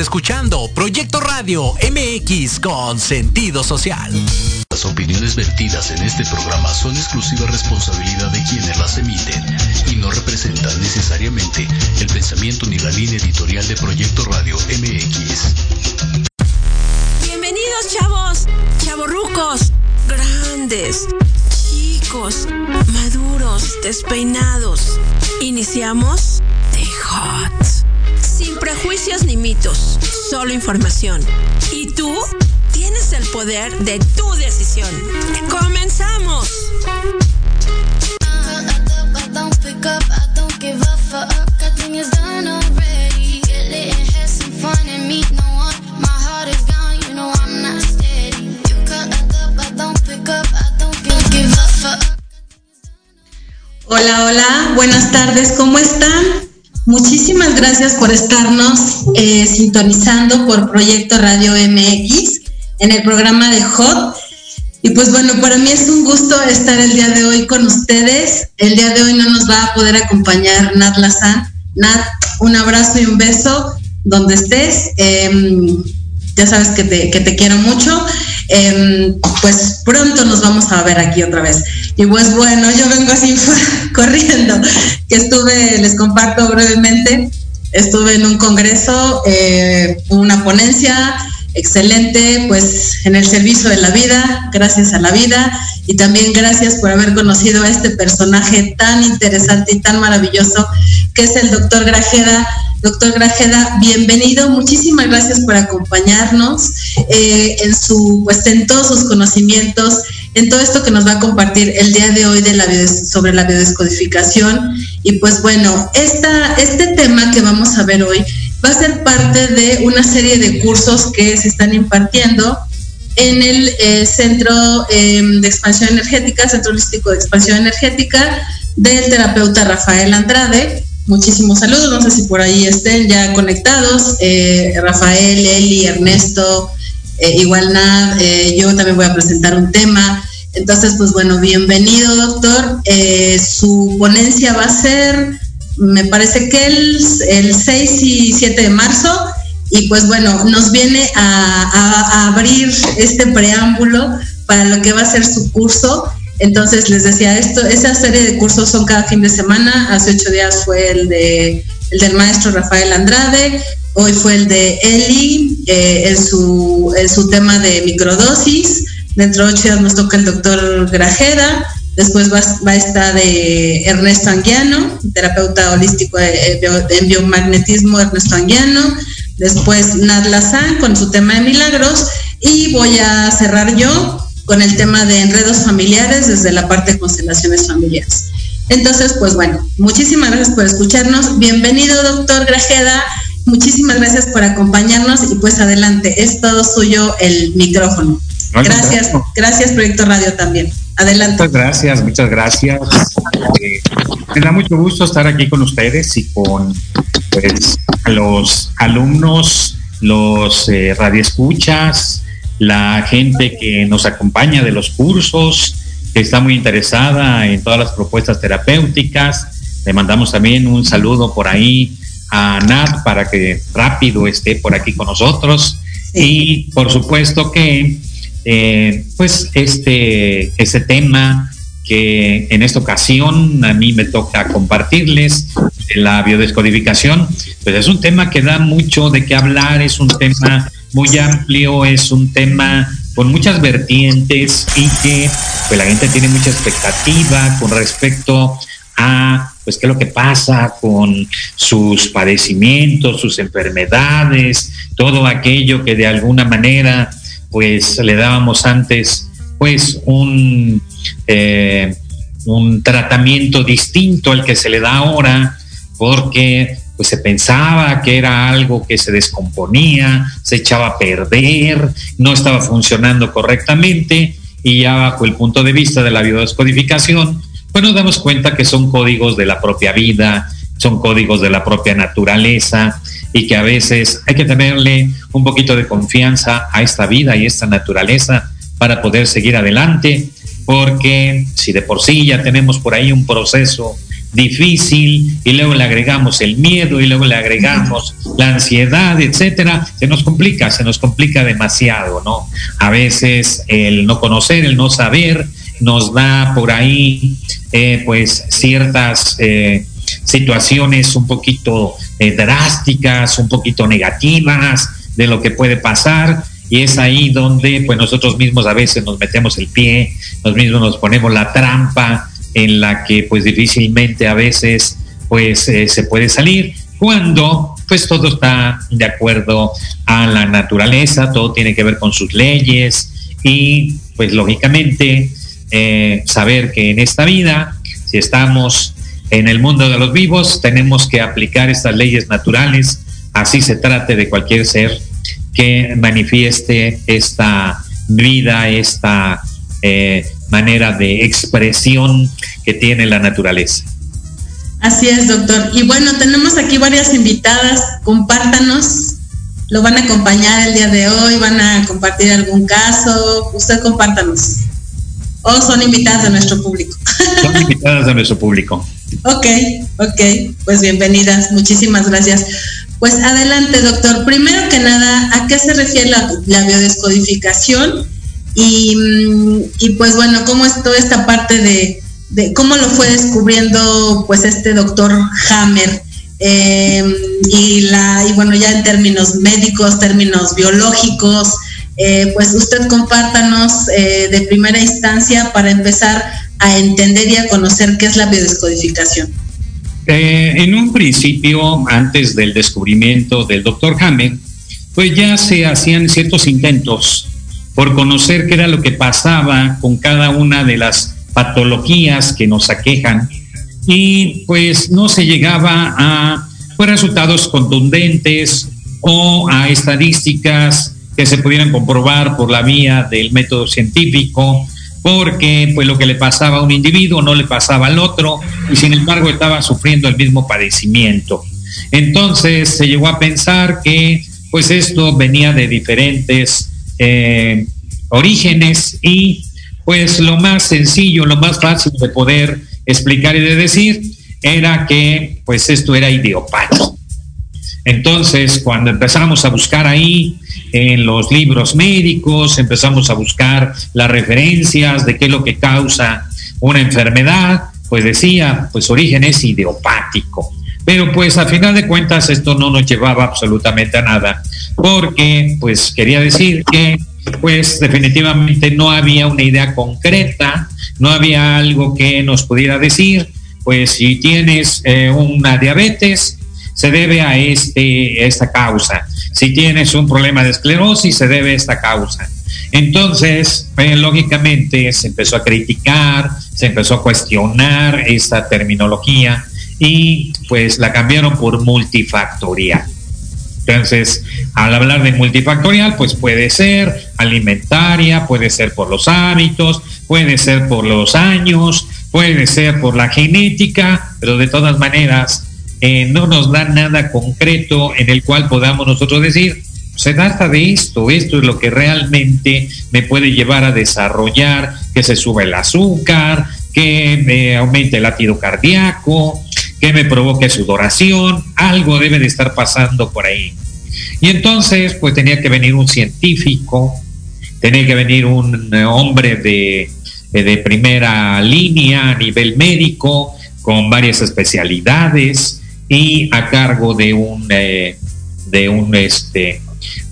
escuchando Proyecto Radio MX con sentido social. Las opiniones vertidas en este programa son exclusiva responsabilidad de quienes las emiten y no representan necesariamente el pensamiento ni la línea editorial de Proyecto Radio MX. Bienvenidos chavos, chavorrucos, grandes, chicos, maduros, despeinados. Iniciamos The Hot. Sin prejuicios ni mitos, solo información. ¿Y tú? Tienes el poder de tu decisión. ¡Comenzamos! Hola, hola, buenas tardes, ¿cómo están? Muchísimas gracias por estarnos eh, sintonizando por Proyecto Radio MX en el programa de Hot. Y pues bueno, para mí es un gusto estar el día de hoy con ustedes. El día de hoy no nos va a poder acompañar Nat Lazán. Nat, un abrazo y un beso donde estés. Em, ya sabes que te, que te quiero mucho. Em, pues pronto nos vamos a ver aquí otra vez. Y pues bueno, yo vengo así corriendo, que estuve, les comparto brevemente, estuve en un congreso, eh, una ponencia excelente, pues en el servicio de la vida, gracias a la vida, y también gracias por haber conocido a este personaje tan interesante y tan maravilloso que es el doctor Grajeda Doctor Grajeda, bienvenido. Muchísimas gracias por acompañarnos eh, en su, pues en todos sus conocimientos, en todo esto que nos va a compartir el día de hoy de la sobre la biodescodificación. Y pues bueno, este tema que vamos a ver hoy va a ser parte de una serie de cursos que se están impartiendo en el eh, Centro em, de Expansión Energética, Centro Holístico de Expansión Energética del terapeuta Rafael Andrade muchísimos saludos. No sé si por ahí estén ya conectados. Eh, Rafael, Eli, Ernesto, eh, igual nada. Eh, yo también voy a presentar un tema. Entonces, pues bueno, bienvenido, doctor. su ponencia va a ser, me parece que el, el 6 y 7 de marzo. Y pues bueno, nos viene a abrir este preámbulo para lo que va a ser su curso entonces les decía esto, esa serie de cursos son cada fin de semana. Hace ocho días fue el de el del maestro Rafael Andrade, hoy fue el de Eli eh, en, su, en su tema de microdosis. Dentro de ocho días nos toca el doctor Grajeda. Después va, va a estar de Ernesto Anguiano, terapeuta holístico en biomagnetismo Ernesto Anguiano. Después Nad Lazán con su tema de milagros. Y voy a cerrar yo con el tema de enredos familiares desde la parte de constelaciones familiares. Entonces, pues bueno, muchísimas gracias por escucharnos. Bienvenido, doctor Grajeda. Muchísimas gracias por acompañarnos y pues adelante, es todo suyo el micrófono. Gracias, gracias Proyecto Radio también. Adelante. Muchas gracias, muchas gracias. Eh, me da mucho gusto estar aquí con ustedes y con pues, los alumnos, los eh, radioescuchas, la gente que nos acompaña de los cursos, que está muy interesada en todas las propuestas terapéuticas. Le mandamos también un saludo por ahí a Nat para que rápido esté por aquí con nosotros. Y por supuesto que, eh, pues, este, este tema que en esta ocasión a mí me toca compartirles, la biodescodificación, pues es un tema que da mucho de qué hablar, es un tema muy amplio, es un tema con muchas vertientes y que pues la gente tiene mucha expectativa con respecto a pues qué es lo que pasa con sus padecimientos, sus enfermedades, todo aquello que de alguna manera pues le dábamos antes pues un, eh, un tratamiento distinto al que se le da ahora, porque pues se pensaba que era algo que se descomponía, se echaba a perder, no estaba funcionando correctamente y ya bajo el punto de vista de la biodescodificación, pues nos damos cuenta que son códigos de la propia vida, son códigos de la propia naturaleza y que a veces hay que tenerle un poquito de confianza a esta vida y esta naturaleza para poder seguir adelante, porque si de por sí ya tenemos por ahí un proceso difícil y luego le agregamos el miedo y luego le agregamos la ansiedad, etcétera, se nos complica, se nos complica demasiado, ¿no? A veces el no conocer, el no saber nos da por ahí eh, pues ciertas eh, situaciones un poquito eh, drásticas, un poquito negativas de lo que puede pasar y es ahí donde pues nosotros mismos a veces nos metemos el pie, nos mismos nos ponemos la trampa en la que pues difícilmente a veces pues eh, se puede salir cuando pues todo está de acuerdo a la naturaleza, todo tiene que ver con sus leyes y pues lógicamente eh, saber que en esta vida, si estamos en el mundo de los vivos, tenemos que aplicar estas leyes naturales, así se trate de cualquier ser que manifieste esta vida, esta eh, manera de expresión que tiene la naturaleza. Así es, doctor. Y bueno, tenemos aquí varias invitadas. Compártanos. Lo van a acompañar el día de hoy, van a compartir algún caso. Usted compártanos. O son invitadas de nuestro público. Son invitadas de nuestro público. ok, ok. Pues bienvenidas. Muchísimas gracias. Pues adelante, doctor. Primero que nada, ¿a qué se refiere la, biodescodificación? Y, pues bueno, ¿cómo es toda esta parte de, cómo lo fue descubriendo pues este doctor Hammer? Em, y, la, y bueno, ya en términos médicos, términos biológicos, eh, pues usted compártanos eh, de primera instancia para empezar a entender y a conocer qué es la biodescodificación. Eh, en un principio, antes del descubrimiento del doctor Hammett, pues ya se hacían ciertos intentos por conocer qué era lo que pasaba con cada una de las patologías que nos aquejan y pues no se llegaba a pues, resultados contundentes o a estadísticas que se pudieran comprobar por la vía del método científico porque pues lo que le pasaba a un individuo no le pasaba al otro y sin embargo estaba sufriendo el mismo padecimiento. Entonces se llegó a pensar que pues esto venía de diferentes eh, orígenes y pues lo más sencillo, lo más fácil de poder explicar y de decir era que pues esto era idiopático. Entonces, cuando empezamos a buscar ahí en los libros médicos, empezamos a buscar las referencias de qué es lo que causa una enfermedad, pues decía, pues origen es idiopático. Pero pues a final de cuentas esto no nos llevaba absolutamente a nada, porque pues quería decir que pues definitivamente no había una idea concreta, no había algo que nos pudiera decir, pues si tienes eh, una diabetes, se debe a, este, esta causa. Si tienes un problema de esclerosis, se debe a esta causa. Entonces, pues, lógicamente, se empezó a criticar, se empezó a cuestionar esta terminología y pues la cambiaron por multifactorial. Entonces, al hablar de multifactorial, pues puede ser alimentaria, puede ser por los hábitos, puede ser por los años, puede ser por la genética, pero de todas maneras eh, no nos da nada concreto en el cual podamos nosotros decir, se trata de esto, esto es lo que realmente me puede llevar a desarrollar que se sube el azúcar, que me aumente el latido cardíaco, que me provoque sudoración, algo debe de estar pasando por ahí. Y entonces, pues tenía que venir un científico, tenía que venir un hombre de, de primera línea a nivel médico, con varias especialidades, y a cargo de un, eh, de un, este,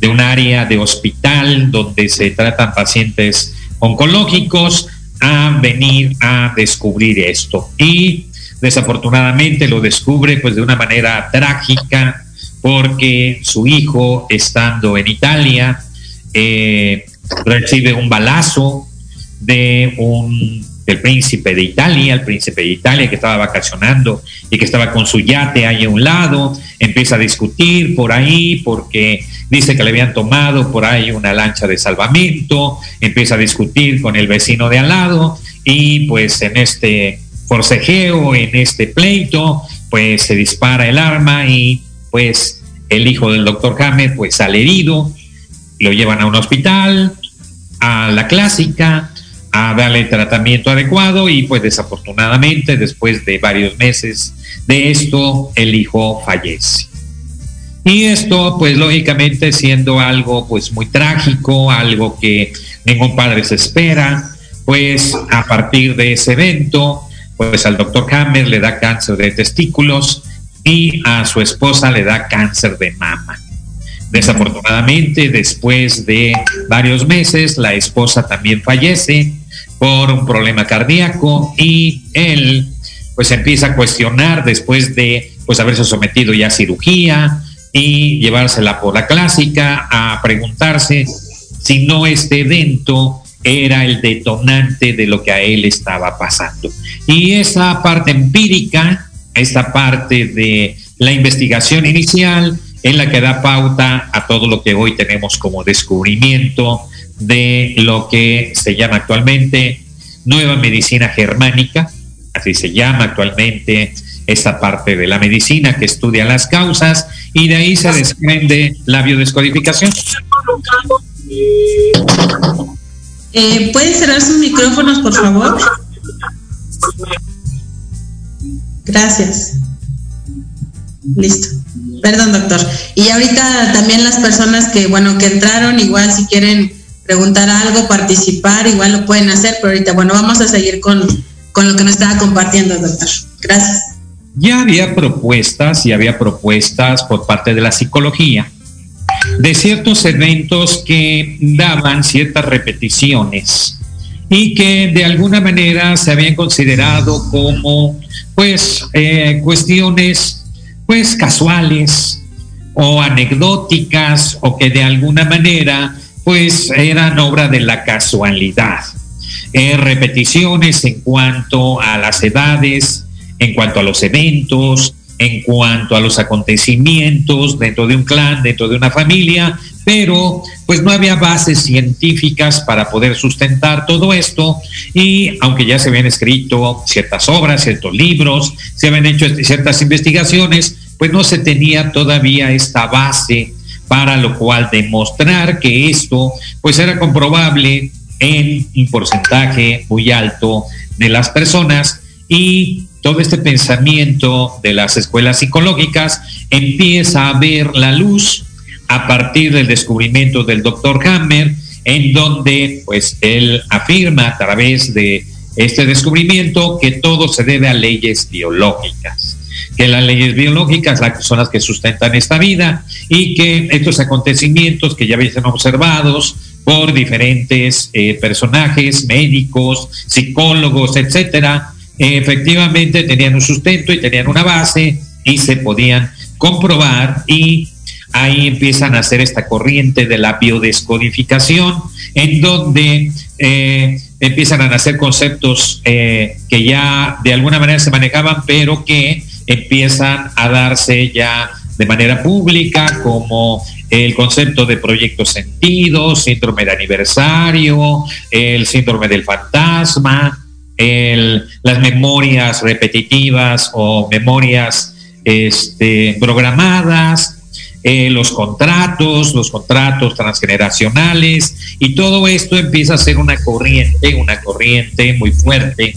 de un área de hospital donde se tratan pacientes oncológicos a venir a descubrir esto. Y desafortunadamente lo descubre pues de una manera trágica porque su hijo estando en Italia eh, recibe un balazo de un el príncipe de Italia, el príncipe de Italia que estaba vacacionando y que estaba con su yate ahí a un lado, empieza a discutir por ahí porque dice que le habían tomado por ahí una lancha de salvamento, empieza a discutir con el vecino de al lado y pues en este forcejeo, en este pleito, pues se dispara el arma y pues el hijo del doctor James pues sale herido, lo llevan a un hospital, a la clásica, a darle tratamiento adecuado y pues desafortunadamente después de varios meses de esto el hijo fallece. Y esto pues lógicamente siendo algo pues muy trágico, algo que ningún padre se espera, pues a partir de ese evento pues al doctor Hammer le da cáncer de testículos y a su esposa le da cáncer de mama. Desafortunadamente, después de varios meses, la esposa también fallece por un problema cardíaco y él pues empieza a cuestionar después de pues haberse sometido ya a cirugía y llevársela por la clásica a preguntarse si no este evento era el detonante de lo que a él estaba pasando. Y esa parte empírica, esta parte de la investigación inicial, es la que da pauta a todo lo que hoy tenemos como descubrimiento de lo que se llama actualmente nueva medicina germánica, así se llama actualmente esta parte de la medicina que estudia las causas y de ahí se desprende la biodescodificación. Eh, ¿Pueden cerrar sus micrófonos, por favor? Gracias. Listo. Perdón, doctor. Y ahorita también las personas que, bueno, que entraron, igual si quieren preguntar algo, participar, igual lo pueden hacer, pero ahorita, bueno, vamos a seguir con, con lo que nos estaba compartiendo, doctor. Gracias. Ya había propuestas y había propuestas por parte de la psicología de ciertos eventos que daban ciertas repeticiones y que de alguna manera se habían considerado como pues eh, cuestiones pues casuales o anecdóticas o que de alguna manera pues eran obra de la casualidad. Eh, repeticiones en cuanto a las edades, en cuanto a los eventos, en cuanto a los acontecimientos dentro de un clan, dentro de una familia, pero pues no había bases científicas para poder sustentar todo esto. Y aunque ya se habían escrito ciertas obras, ciertos libros, se habían hecho ciertas investigaciones, pues no se tenía todavía esta base para lo cual demostrar que esto pues era comprobable en un porcentaje muy alto de las personas y todo este pensamiento de las escuelas psicológicas empieza a ver la luz a partir del descubrimiento del doctor Hammer, en donde pues él afirma a través de este descubrimiento que todo se debe a leyes biológicas, que las leyes biológicas son las que sustentan esta vida y que estos acontecimientos que ya habían observados por diferentes eh, personajes, médicos, psicólogos, etcétera, efectivamente tenían un sustento y tenían una base y se podían comprobar y ahí empiezan a hacer esta corriente de la biodescodificación en donde eh, empiezan a nacer conceptos eh, que ya de alguna manera se manejaban pero que empiezan a darse ya de manera pública como el concepto de proyecto sentido, síndrome de aniversario, el síndrome del fantasma, el, las memorias repetitivas o memorias este, programadas, eh, los contratos, los contratos transgeneracionales, y todo esto empieza a ser una corriente, una corriente muy fuerte,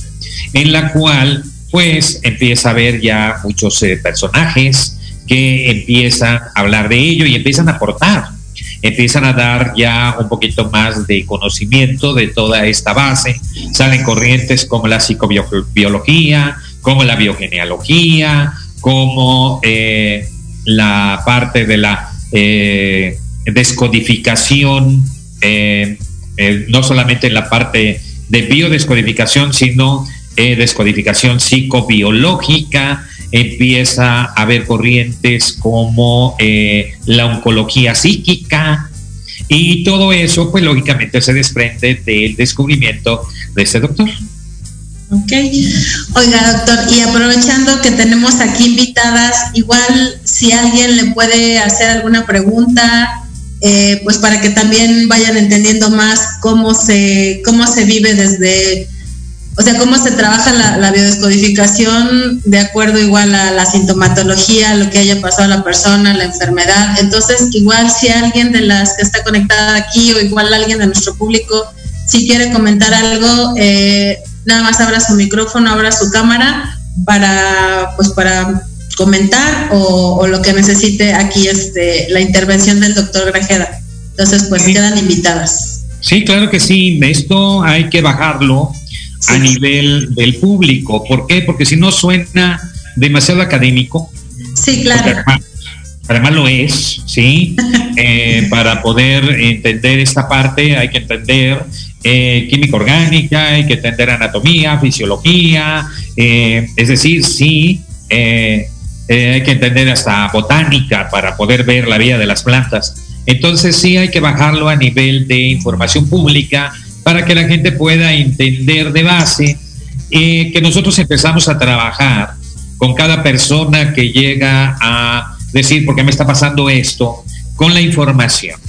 en la cual pues empieza a haber ya muchos eh, personajes que empiezan a hablar de ello y empiezan a aportar empiezan a dar ya un poquito más de conocimiento de toda esta base. Salen corrientes como la psicobiología, como la biogenealogía, como eh, la parte de la eh, descodificación, eh, no solamente en la parte de biodescodificación, sino descodificación psicobiológica, empieza a haber corrientes como eh, la oncología psíquica y todo eso pues lógicamente se desprende del descubrimiento de este doctor. Ok. Oiga, doctor, y aprovechando que tenemos aquí invitadas, igual si alguien le puede hacer alguna pregunta, eh, pues para que también vayan entendiendo más cómo se, cómo se vive desde o sea, cómo se trabaja la, biodescodificación de acuerdo igual a la sintomatología, lo que haya pasado a la persona, la enfermedad. Entonces, igual si alguien de las que está conectada aquí o igual alguien de nuestro público Si quiere comentar algo, eh, nada más abra su micrófono, abra su cámara para, pues para comentar o, lo que necesite aquí este, la intervención del doctor Grajeda. Entonces, pues quedan invitadas. Sí, claro que sí. Esto hay que bajarlo a nivel del público. ¿Por qué? Porque si no suena demasiado académico. Sí, claro. Además, lo es, ¿sí? Eh, para poder entender esta parte hay que entender eh, química orgánica, hay que entender anatomía, fisiología, eh, es decir, sí, hay que entender hasta botánica para poder ver la vida de las plantas. Entonces sí hay que bajarlo a nivel de información pública para que la gente pueda entender de base que nosotros empezamos a trabajar con cada persona que llega a decir por qué me está pasando esto, con la información.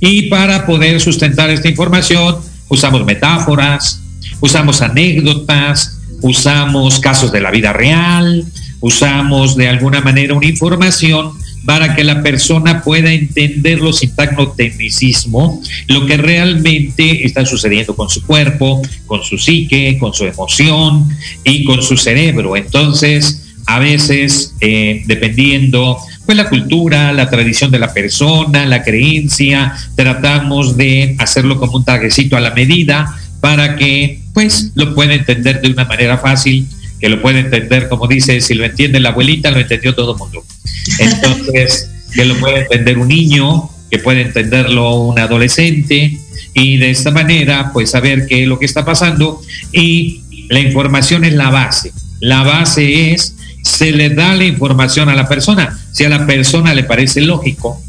Y para poder sustentar esta información, usamos metáforas, usamos anécdotas, usamos casos de la vida real, usamos de alguna manera una información para que la persona pueda entenderlo sin tecnicismo, lo que realmente está sucediendo con su cuerpo, con su psique, con su emoción y con su cerebro. Entonces, a veces, eh, dependiendo pues la cultura, la tradición de la persona, la creencia, tratamos de hacerlo como un trajecito a la medida para que pues lo pueda entender de una manera fácil, que lo pueda entender, como dice, si lo entiende la abuelita, lo entendió todo el mundo. Entonces, que lo puede entender un niño, que puede entenderlo un adolescente, y de esta manera, pues saber qué es lo que está pasando. Y la información es la base. La base es, se le da la información a la persona. Si a la persona le parece lógico,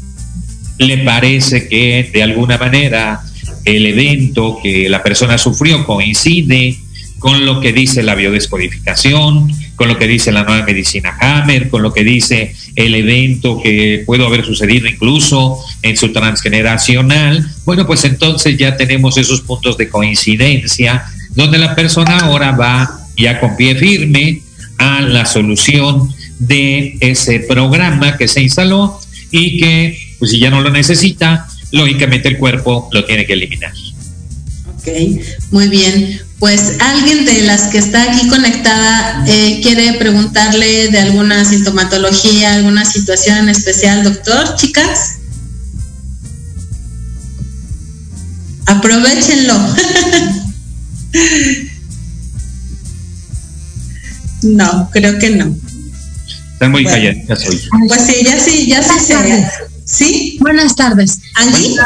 le parece que de alguna manera el evento que la persona sufrió coincide con lo que dice la biodescodificación, con lo que dice la nueva medicina Hammer, con lo que dice el evento que pudo haber sucedido incluso en su transgeneracional, bueno, pues entonces ya tenemos esos puntos de coincidencia donde la persona ahora va ya con pie firme a la solución de ese programa que se instaló y que, pues si ya no lo necesita, lógicamente el cuerpo lo tiene que eliminar. Ok, muy bien. Pues alguien de las que está aquí conectada eh, quiere preguntarle de alguna sintomatología, alguna situación en especial, doctor, chicas. Aprovechenlo. no, creo que no. Está muy callada, soy. Pues sí, ya sí, ya sí ¿Sí? Buenas tardes. ¿Angie?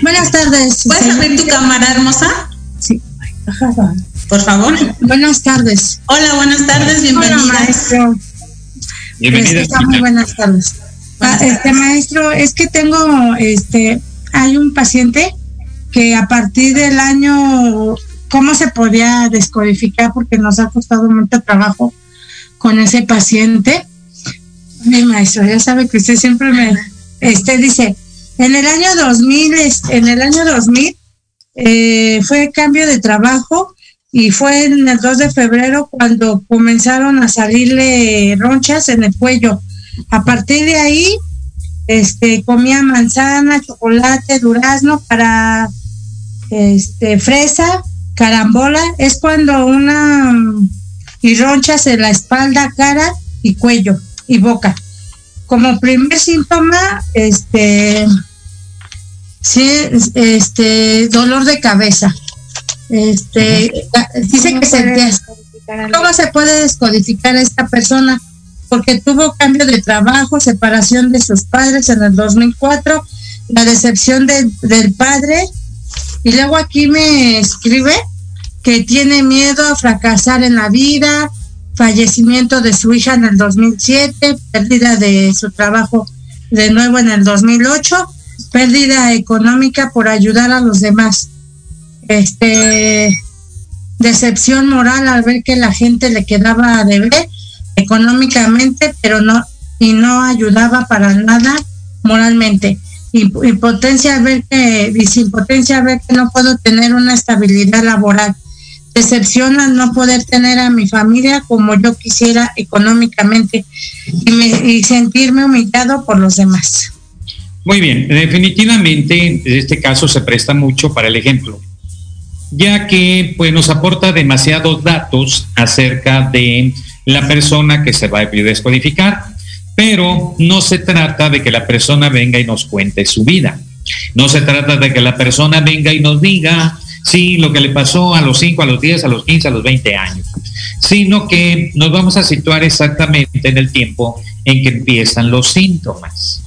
Buenas tardes. ¿Puedes abrir tu cámara, hermosa? Por favor. Buenas tardes. Hola, buenas tardes, bienvenida. Hola, maestro. Bienvenida. Este, muy buenas tardes. Ah, este maestro, es que tengo, este, hay un paciente que a partir del año, ¿cómo se podía descodificar? Porque nos ha costado mucho trabajo con ese paciente. Mi maestro, ya sabe que usted siempre me, este, dice, en el año 2000, en el año 2000, eh, fue cambio de trabajo y fue en el 2 de febrero cuando comenzaron a salirle ronchas en el cuello. A partir de ahí, este, comía manzana, chocolate, durazno para este, fresa, carambola. Es cuando una y ronchas en la espalda, cara y cuello y boca. Como primer síntoma, este, sí, este, dolor de cabeza. Este, dice que se ¿Cómo se puede descodificar a esta persona? Porque tuvo cambio de trabajo, separación de sus padres en el 2004, la decepción del padre, y luego aquí me escribe que tiene miedo a fracasar en la vida, fallecimiento de su hija en el 2007, pérdida de su trabajo de nuevo en el 2008 pérdida económica por ayudar a los demás. Este decepción moral al ver que la gente le quedaba a deber económicamente, pero no y no ayudaba para nada moralmente. Impotencia al ver que impotencia al ver que no puedo tener una estabilidad laboral. Decepción al no poder tener a mi familia como yo quisiera económicamente y, y sentirme humillado por los demás. Muy bien, definitivamente este caso se presta mucho para el ejemplo. ya que pues, nos aporta demasiados datos acerca de la persona que se va a descodificar, pero no se trata de que la persona venga y nos cuente su vida. No se trata de que la persona venga y nos diga, sí, lo que le pasó a los 5, a los 10, a los 15, a los 20 años, sino que nos vamos a situar exactamente en el tiempo en que empiezan los síntomas.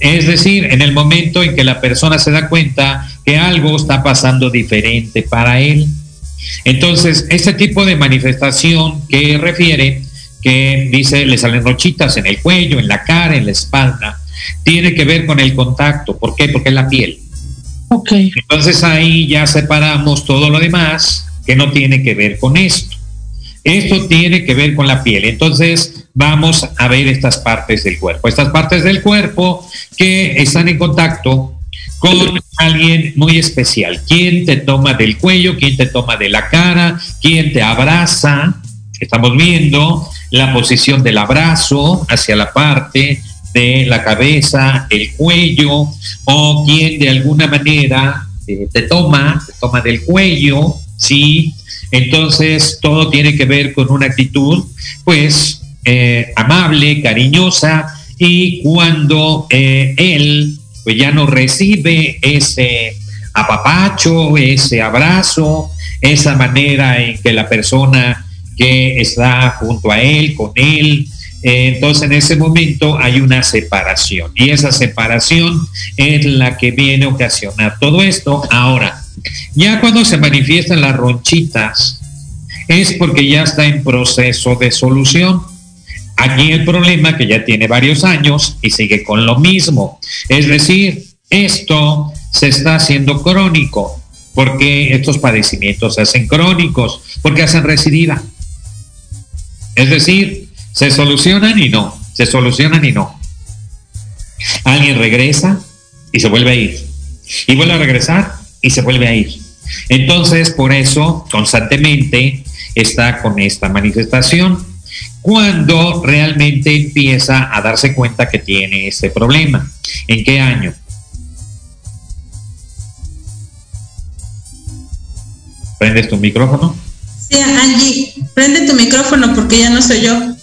Es decir, en el momento en que la persona se da cuenta que algo está pasando diferente para él. Entonces, este tipo de manifestación que refiere, que dice, le salen rochitas en el cuello, en la cara, en la espalda, tiene que ver con el contacto. ¿Por qué? Porque es la piel. Ok. Entonces ahí ya separamos todo lo demás que no tiene que ver con esto. Esto tiene que ver con la piel. Entonces vamos a ver estas partes del cuerpo. Estas partes del cuerpo que están en contacto con alguien muy especial. ¿Quién te toma del cuello? ¿Quién te toma de la cara? ¿Quién te abraza? Estamos viendo la posición del abrazo hacia la parte de la cabeza, el cuello, o quien de alguna manera eh, te toma, te toma del cuello, ¿sí? Entonces todo tiene que ver con una actitud, pues, eh, amable, cariñosa, y cuando eh, él, pues ya no recibe ese apapacho, ese abrazo, esa manera en que la persona que está junto a él, con él, entonces en ese momento hay una separación y esa separación es la que viene a ocasionar todo esto. Ahora, ya cuando se manifiestan las ronchitas es porque ya está en proceso de solución. Aquí el problema que ya tiene varios años y sigue con lo mismo. Es decir, esto se está haciendo crónico porque estos padecimientos se hacen crónicos, porque hacen recidiva. Es decir, se solucionan y no, se solucionan y no. Alguien regresa y se vuelve a ir. Y vuelve a regresar y se vuelve a ir. Entonces, por eso, constantemente está con esta manifestación cuando realmente empieza a darse cuenta que tiene ese problema. ¿En qué año? ¿Prendes tu micrófono? Sí, Angie, prende tu micrófono porque ya no soy yo.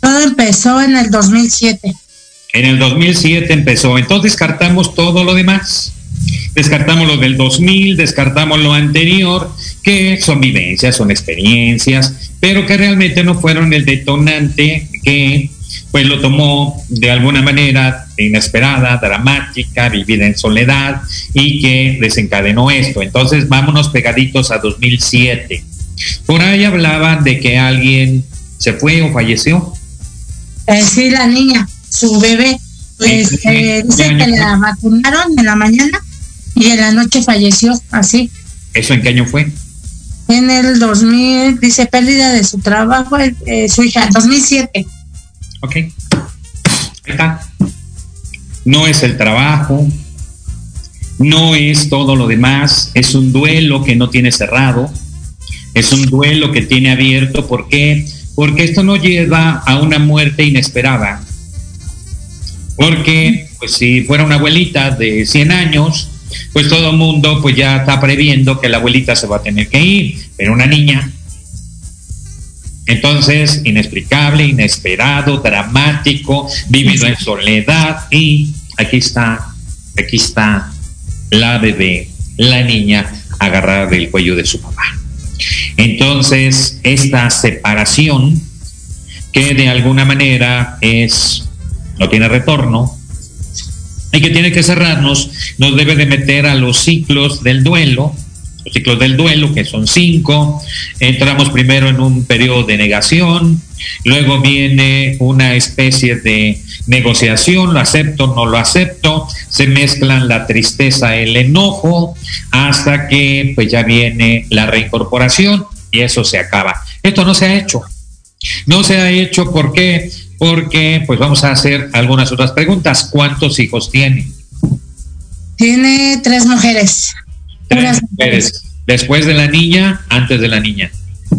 Todo empezó en el 2007. En el 2007 empezó. Entonces descartamos todo lo demás. Descartamos lo del 2000, descartamos lo anterior, que son vivencias, son experiencias, pero que realmente no fueron el detonante que pues lo tomó de alguna manera inesperada, dramática, vivida en soledad y que desencadenó esto. Entonces vámonos pegaditos a 2007. Por ahí hablaban de que alguien se fue o falleció. Eh, sí, la niña, su bebé. Este, dice que la vacunaron en la mañana y en la noche falleció, así. ¿Eso en qué año fue? En el 2000, dice pérdida de su trabajo, eh, su hija, 2007. Ok. Ahí está. No es el trabajo, no es todo lo demás, es un duelo que no tiene cerrado, es un duelo que tiene abierto. ¿Por qué? porque esto no lleva a una muerte inesperada. Porque, pues si fuera una abuelita de 100 años, pues todo el mundo pues ya está previendo que la abuelita se va a tener que ir, pero una niña. Entonces, inexplicable, inesperado, dramático, vivido en soledad y aquí está, aquí está la bebé, la niña agarrada del cuello de su papá. Entonces, esta separación, que de alguna manera es, no tiene retorno, y que tiene que cerrarnos, nos debe de meter a los ciclos del duelo, los ciclos del duelo, que son cinco. Entramos primero en un periodo de negación, luego viene una especie de negociación, lo acepto, no lo acepto, se mezclan la tristeza, el enojo, hasta que pues ya viene la reincorporación y eso se acaba. Esto no se ha hecho. No se ha hecho ¿por qué? Porque pues vamos a hacer algunas otras preguntas. ¿Cuántos hijos tiene? Tiene tres mujeres. Tres mujeres. Después de la niña, antes de la niña.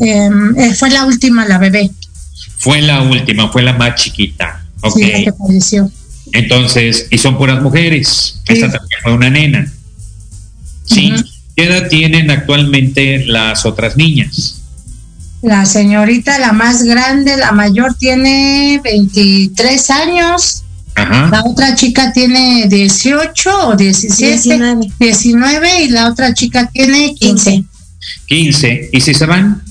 Em, eh, fue la última, la bebé. Fue la última, fue la más chiquita. Sí, la que falleció. Entonces, y son puras mujeres. Esta también fue una nena. Sí. ¿Qué edad tienen actualmente las otras niñas? La señorita, la más grande, la mayor, tiene 23 años. La otra chica tiene 18 o 17, 19. y la otra chica tiene 15. 15. ¿Y si se van?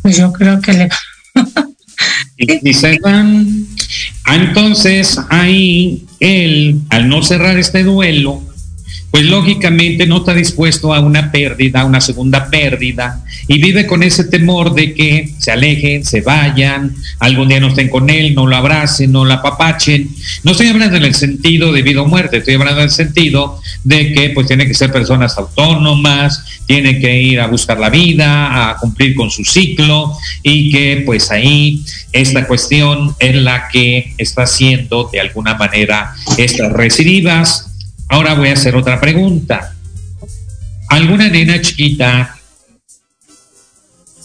Pues yo creo que le y, se van. Entonces, ahí él, al no cerrar este duelo, pues lógicamente no está dispuesto a una pérdida, a una segunda pérdida, y vive con ese temor de que se alejen, se vayan, algún día no estén con él, no lo abracen, no lo apapachen. No estoy hablando en el sentido de vida o muerte, estoy hablando en el sentido de que pues tienen que ser personas autónomas, tienen que ir a buscar la vida, a cumplir con su ciclo, y que pues ahí esta cuestión es la que está haciendo de alguna manera estas recidivas Ahora voy a hacer otra pregunta. ¿Alguna nena chiquita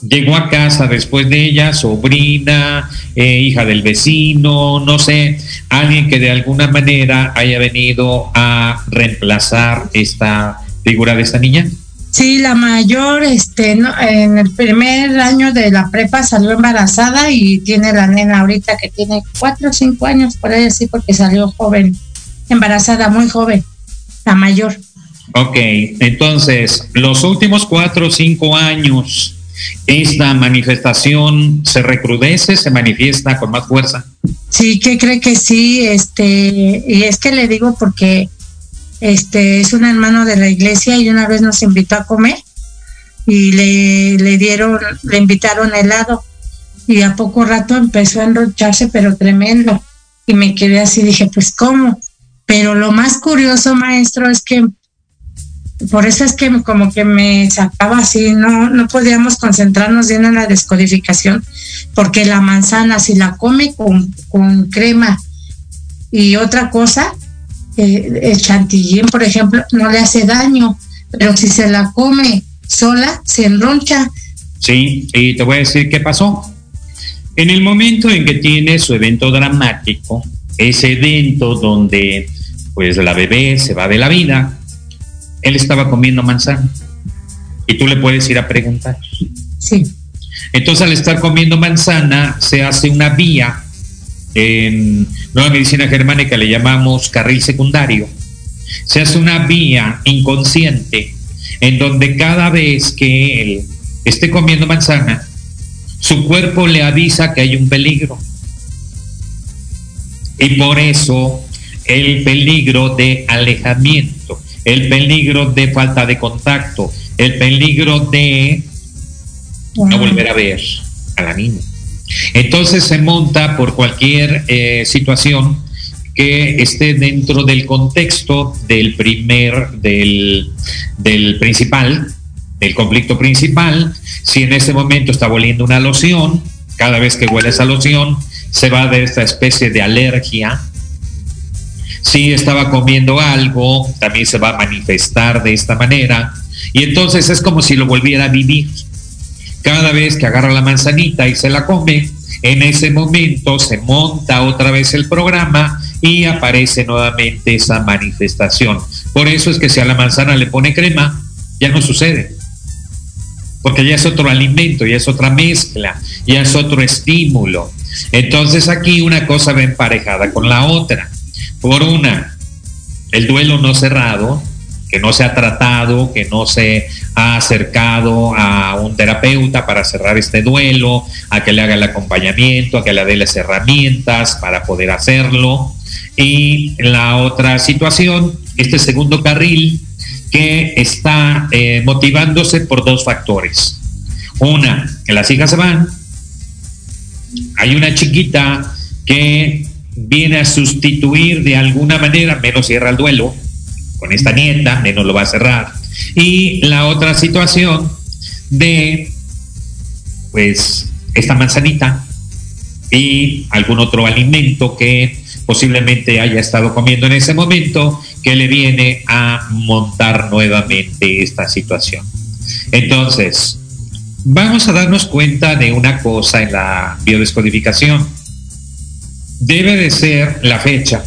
llegó a casa después de ella, sobrina, eh, hija del vecino, no sé, alguien que de alguna manera haya venido a reemplazar esta figura de esta niña? Sí, la mayor, este, en el primer año de la prepa salió embarazada y tiene la nena ahorita que tiene cuatro o cinco años, por ahí así, porque salió joven, embarazada, muy joven mayor. Ok, entonces, los últimos cuatro o cinco años, ¿esta manifestación se recrudece, se manifiesta con más fuerza? Sí, que cree que sí, este, y es que le digo porque este es un hermano de la iglesia y una vez nos invitó a comer y le, le dieron, le invitaron helado y a poco rato empezó a enrocharse, pero tremendo. Y me quedé así, dije, pues ¿cómo? Pero lo más curioso, maestro, es que por eso es que como que me sacaba así, no, no podíamos concentrarnos bien en la descodificación, porque la manzana, si la come con, con crema y otra cosa, eh, el chantillín, por ejemplo, no le hace daño, pero si se la come sola, se enroncha. Sí, y te voy a decir qué pasó. En el momento en que tiene su evento dramático, ese evento donde pues la bebé se va de la vida, él estaba comiendo manzana. Y tú le puedes ir a preguntar. Sí. Entonces, al estar comiendo manzana, se hace una vía en nueva medicina germánica, le llamamos carril secundario. Se hace una vía inconsciente en donde cada vez que él esté comiendo manzana, su cuerpo le avisa que hay un peligro. Y por eso el peligro de alejamiento, el peligro de falta de contacto, el peligro de no volver a ver a la niña. Entonces se monta por cualquier eh, situación que esté dentro del contexto del primer, del, del principal, del conflicto principal. Si en ese momento está volviendo una loción, cada vez que huele esa loción, se va de esta especie de alergia si estaba comiendo algo, también se va a manifestar de esta manera. Y entonces es como si lo volviera a vivir. Cada vez que agarra la manzanita y se la come, en ese momento se monta otra vez el programa y aparece nuevamente esa manifestación. Por eso es que si a la manzana le pone crema, ya no sucede. Porque ya es otro alimento, ya es otra mezcla, ya es otro estímulo. Entonces aquí una cosa va emparejada con la otra. Por una, el duelo no cerrado, que no se ha tratado, que no se ha acercado a un terapeuta para cerrar este duelo, a que le haga el acompañamiento, a que le dé las herramientas para poder hacerlo. Y la otra situación, este segundo carril, que está eh, motivándose por dos factores. Una, que las hijas se van. Hay una chiquita que viene a sustituir de alguna manera, menos cierra el duelo, con esta nieta, menos lo va a cerrar. Y la otra situación de, pues, esta manzanita y algún otro alimento que posiblemente haya estado comiendo en ese momento, que le viene a montar nuevamente esta situación. Entonces, vamos a darnos cuenta de una cosa en la biodescodificación debe de ser la fecha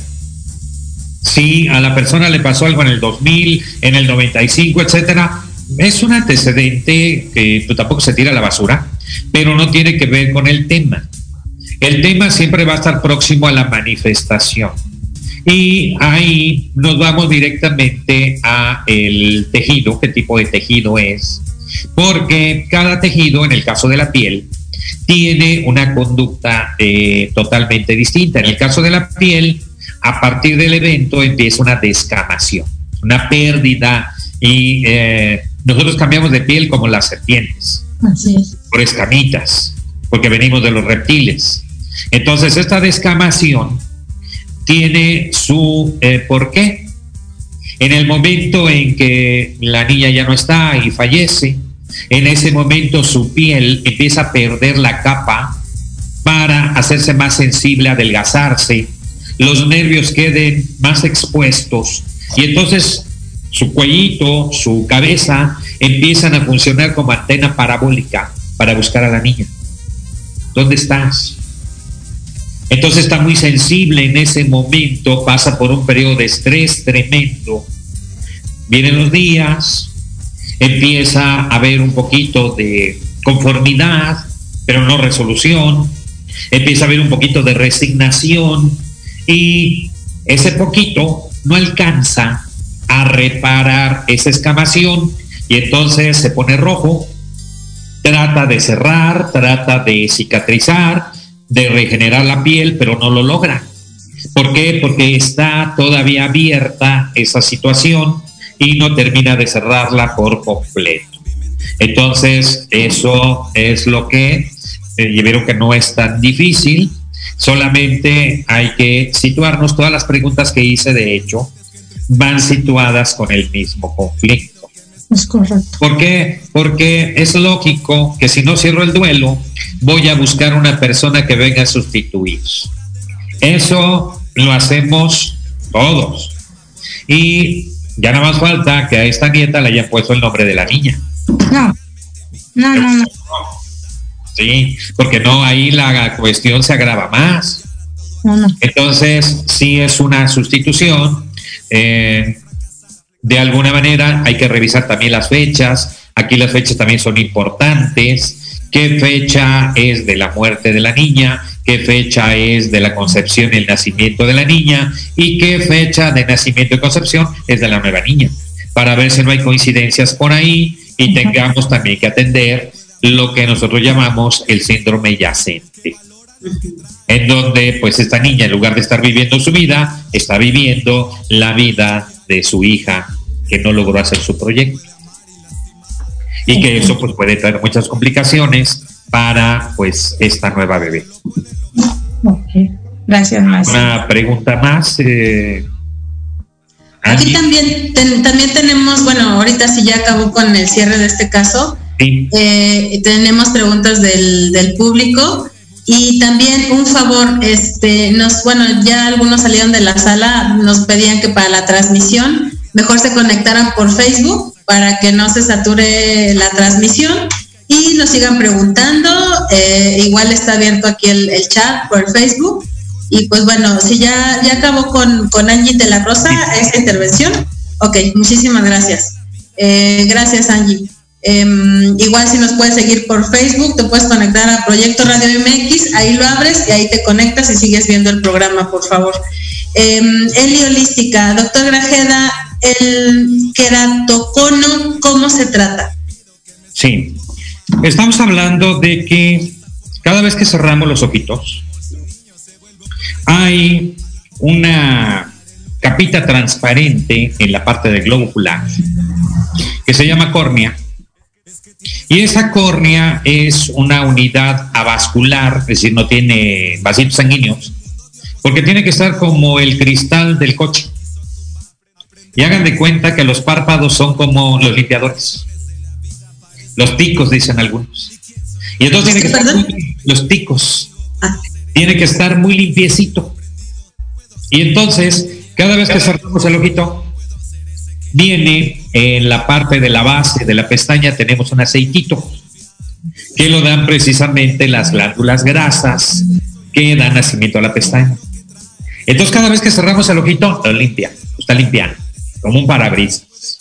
Si a la persona le pasó algo en el 2000, en el 95, etcétera, es un antecedente que tampoco se tira a la basura, pero no tiene que ver con el tema. El tema siempre va a estar próximo a la manifestación. Y ahí nos vamos directamente a el tejido, qué tipo de tejido es, porque cada tejido, en el caso de la piel, tiene una conducta eh, totalmente distinta. En el caso de la piel, a partir del evento empieza una descamación, una pérdida y eh, nosotros cambiamos de piel como las serpientes, por escamitas, porque venimos de los reptiles. Entonces, esta descamación tiene su eh, por qué. En el momento en que la niña ya no está y fallece, en ese momento su piel empieza a perder la capa para hacerse más sensible, adelgazarse, los nervios queden más expuestos y entonces su cuellito, su cabeza empiezan a funcionar como antena parabólica para buscar a la niña. ¿Dónde estás? Entonces está muy sensible en ese momento, pasa por un periodo de estrés tremendo. Vienen los días, empieza a haber un poquito de conformidad, pero no resolución, empieza a haber un poquito de resignación y ese poquito no alcanza a reparar esa escamación y entonces se pone rojo, trata de cerrar, trata de cicatrizar, de regenerar la piel, pero no lo logra. ¿Por qué? Porque está todavía abierta esa situación y no termina de cerrarla por completo. Entonces, eso es lo que, eh, vieron que no es tan difícil, solamente hay que situarnos, todas las preguntas que hice, de hecho, van situadas con el mismo conflicto. Es correcto. ¿Por qué? Porque es lógico que si no cierro el duelo, voy a buscar una persona que venga a sustituir. Eso lo hacemos todos. Y ya nada más falta que a esta nieta le hayan puesto el nombre de la niña. No, no, no, no. Sí, porque no, ahí la cuestión se agrava más. no, no. Entonces, sí es una sustitución. Eh, de alguna manera hay que revisar también las fechas. Aquí las fechas también son importantes. ¿Qué fecha es de la muerte de la niña? ¿Qué fecha es de la concepción y el nacimiento de la niña? ¿Y qué fecha de nacimiento y concepción es de la nueva niña? Para ver si no hay coincidencias por ahí y tengamos también que atender lo que nosotros llamamos el síndrome yacente en donde pues esta niña en lugar de estar viviendo su vida, está viviendo la vida de su hija que no logró hacer su proyecto. Y que eso pues puede traer muchas complicaciones para pues esta nueva bebé. Ok. Gracias, maestro. Una pregunta más. Eh, Aquí también, ten- también tenemos, bueno, ahorita sí ya acabó con el cierre de este caso. Sí. Eh, tenemos preguntas del, del público y también un favor, este, nos, bueno, ya algunos salieron de la sala, nos pedían que para la transmisión mejor se conectaran por Facebook para que no se sature la transmisión y nos sigan preguntando. Eh, igual está abierto aquí el, el chat por Facebook. Y pues bueno, si ya, ya acabó con, con Angie de la Rosa esta intervención. Ok, muchísimas gracias. Eh, gracias, Angie. Em, igual si nos puedes seguir por Facebook, te puedes conectar a Proyecto Radio MX, ahí lo abres y ahí te conectas y sigues viendo el programa, por favor. Em, Eli Holística, doctor Grajeda, el queratocono, ¿cómo se trata? Sí. Estamos hablando de que cada vez que cerramos los ojitos, hay una capita transparente en la parte del globo ocular que se llama córnea. Y esa córnea es una unidad avascular, es decir, no tiene vasitos sanguíneos, porque tiene que estar como el cristal del coche. Y hagan de cuenta que los párpados son como los limpiadores. Los ticos, dicen algunos. Y entonces tiene que estar los ticos. Ah. Tiene que estar muy limpiecito. Y entonces, cada vez que cerramos el ojito, viene en la parte de la base de la pestaña, tenemos un aceitito que lo dan precisamente las glándulas grasas que dan nacimiento a la pestaña. Entonces cada vez que cerramos el ojito, lo limpia, lo está limpiando, como un parabrisas.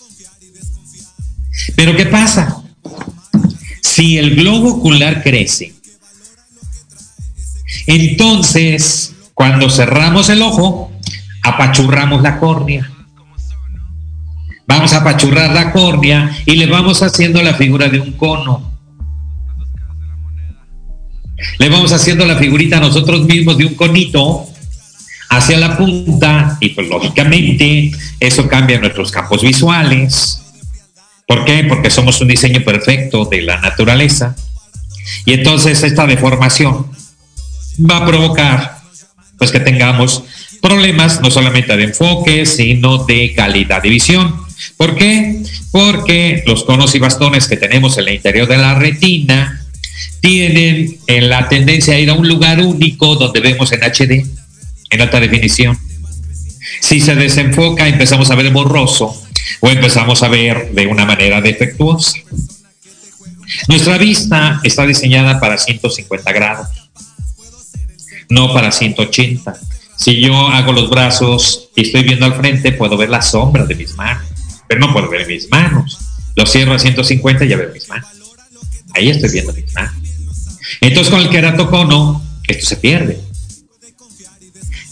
Pero ¿qué pasa? Si el globo ocular crece, entonces cuando cerramos el ojo, apachurramos la córnea. Vamos a apachurrar la córnea y le vamos haciendo la figura de un cono. Le vamos haciendo la figurita a nosotros mismos de un conito hacia la punta y pues lógicamente eso cambia nuestros campos visuales. ¿Por qué? Porque somos un diseño perfecto de la naturaleza. Y entonces esta deformación va a provocar pues que tengamos problemas no solamente de enfoque, sino de calidad de visión. ¿Por qué? Porque los conos y bastones que tenemos en el interior de la retina tienen la tendencia a ir a un lugar único donde vemos en HD, en alta definición. Si se desenfoca, empezamos a ver borroso o empezamos a ver de una manera defectuosa. Nuestra vista está diseñada para 150 grados, no para 180. Si yo hago los brazos y estoy viendo al frente, puedo ver la sombra de mis manos, pero no puedo ver mis manos. Lo cierro a 150 y ya veo mis manos. Ahí estoy viendo mis manos. Entonces con el queratocono, esto se pierde.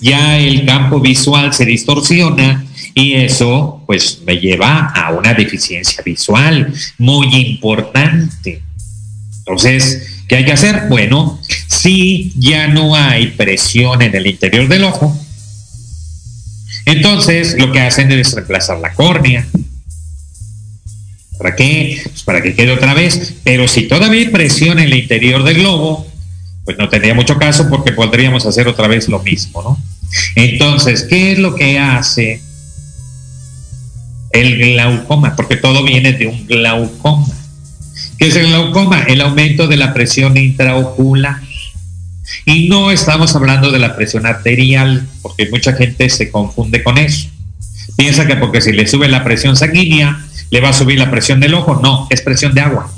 Ya el campo visual se distorsiona y eso pues me lleva a una deficiencia visual muy importante. Entonces, ¿qué hay que hacer? Bueno, si ya no hay presión en el interior del ojo, entonces lo que hacen es reemplazar la córnea. ¿Para qué? Pues para que quede otra vez. Pero si todavía hay presión en el interior del globo, pues no tendría mucho caso porque podríamos hacer otra vez lo mismo, ¿no? Entonces, ¿qué es lo que hace el glaucoma, porque todo viene de un glaucoma. ¿Qué es el glaucoma? El aumento de la presión intraocular. Y no estamos hablando de la presión arterial, porque mucha gente se confunde con eso. Piensa que porque si le sube la presión sanguínea, le va a subir la presión del ojo. No, es presión de agua.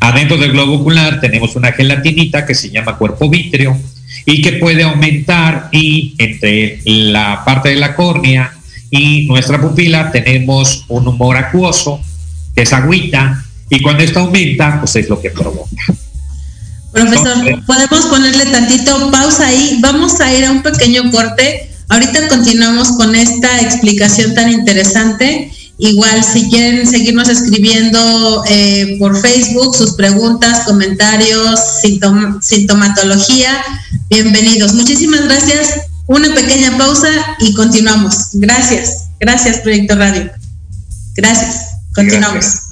Adentro del globo ocular tenemos una gelatinita que se llama cuerpo vítreo y que puede aumentar y entre la parte de la córnea y nuestra pupila tenemos un humor acuoso, que es agüita, y cuando esto aumenta, pues es lo que provoca. Profesor, podemos ponerle tantito pausa ahí. Vamos a ir a un pequeño corte. Ahorita continuamos con esta explicación tan interesante. Igual, si quieren seguirnos escribiendo eh, por Facebook sus preguntas, comentarios, sintomatología, bienvenidos. Muchísimas gracias una pequeña pausa y continuamos. Gracias, gracias Proyecto Radio. Gracias, continuamos.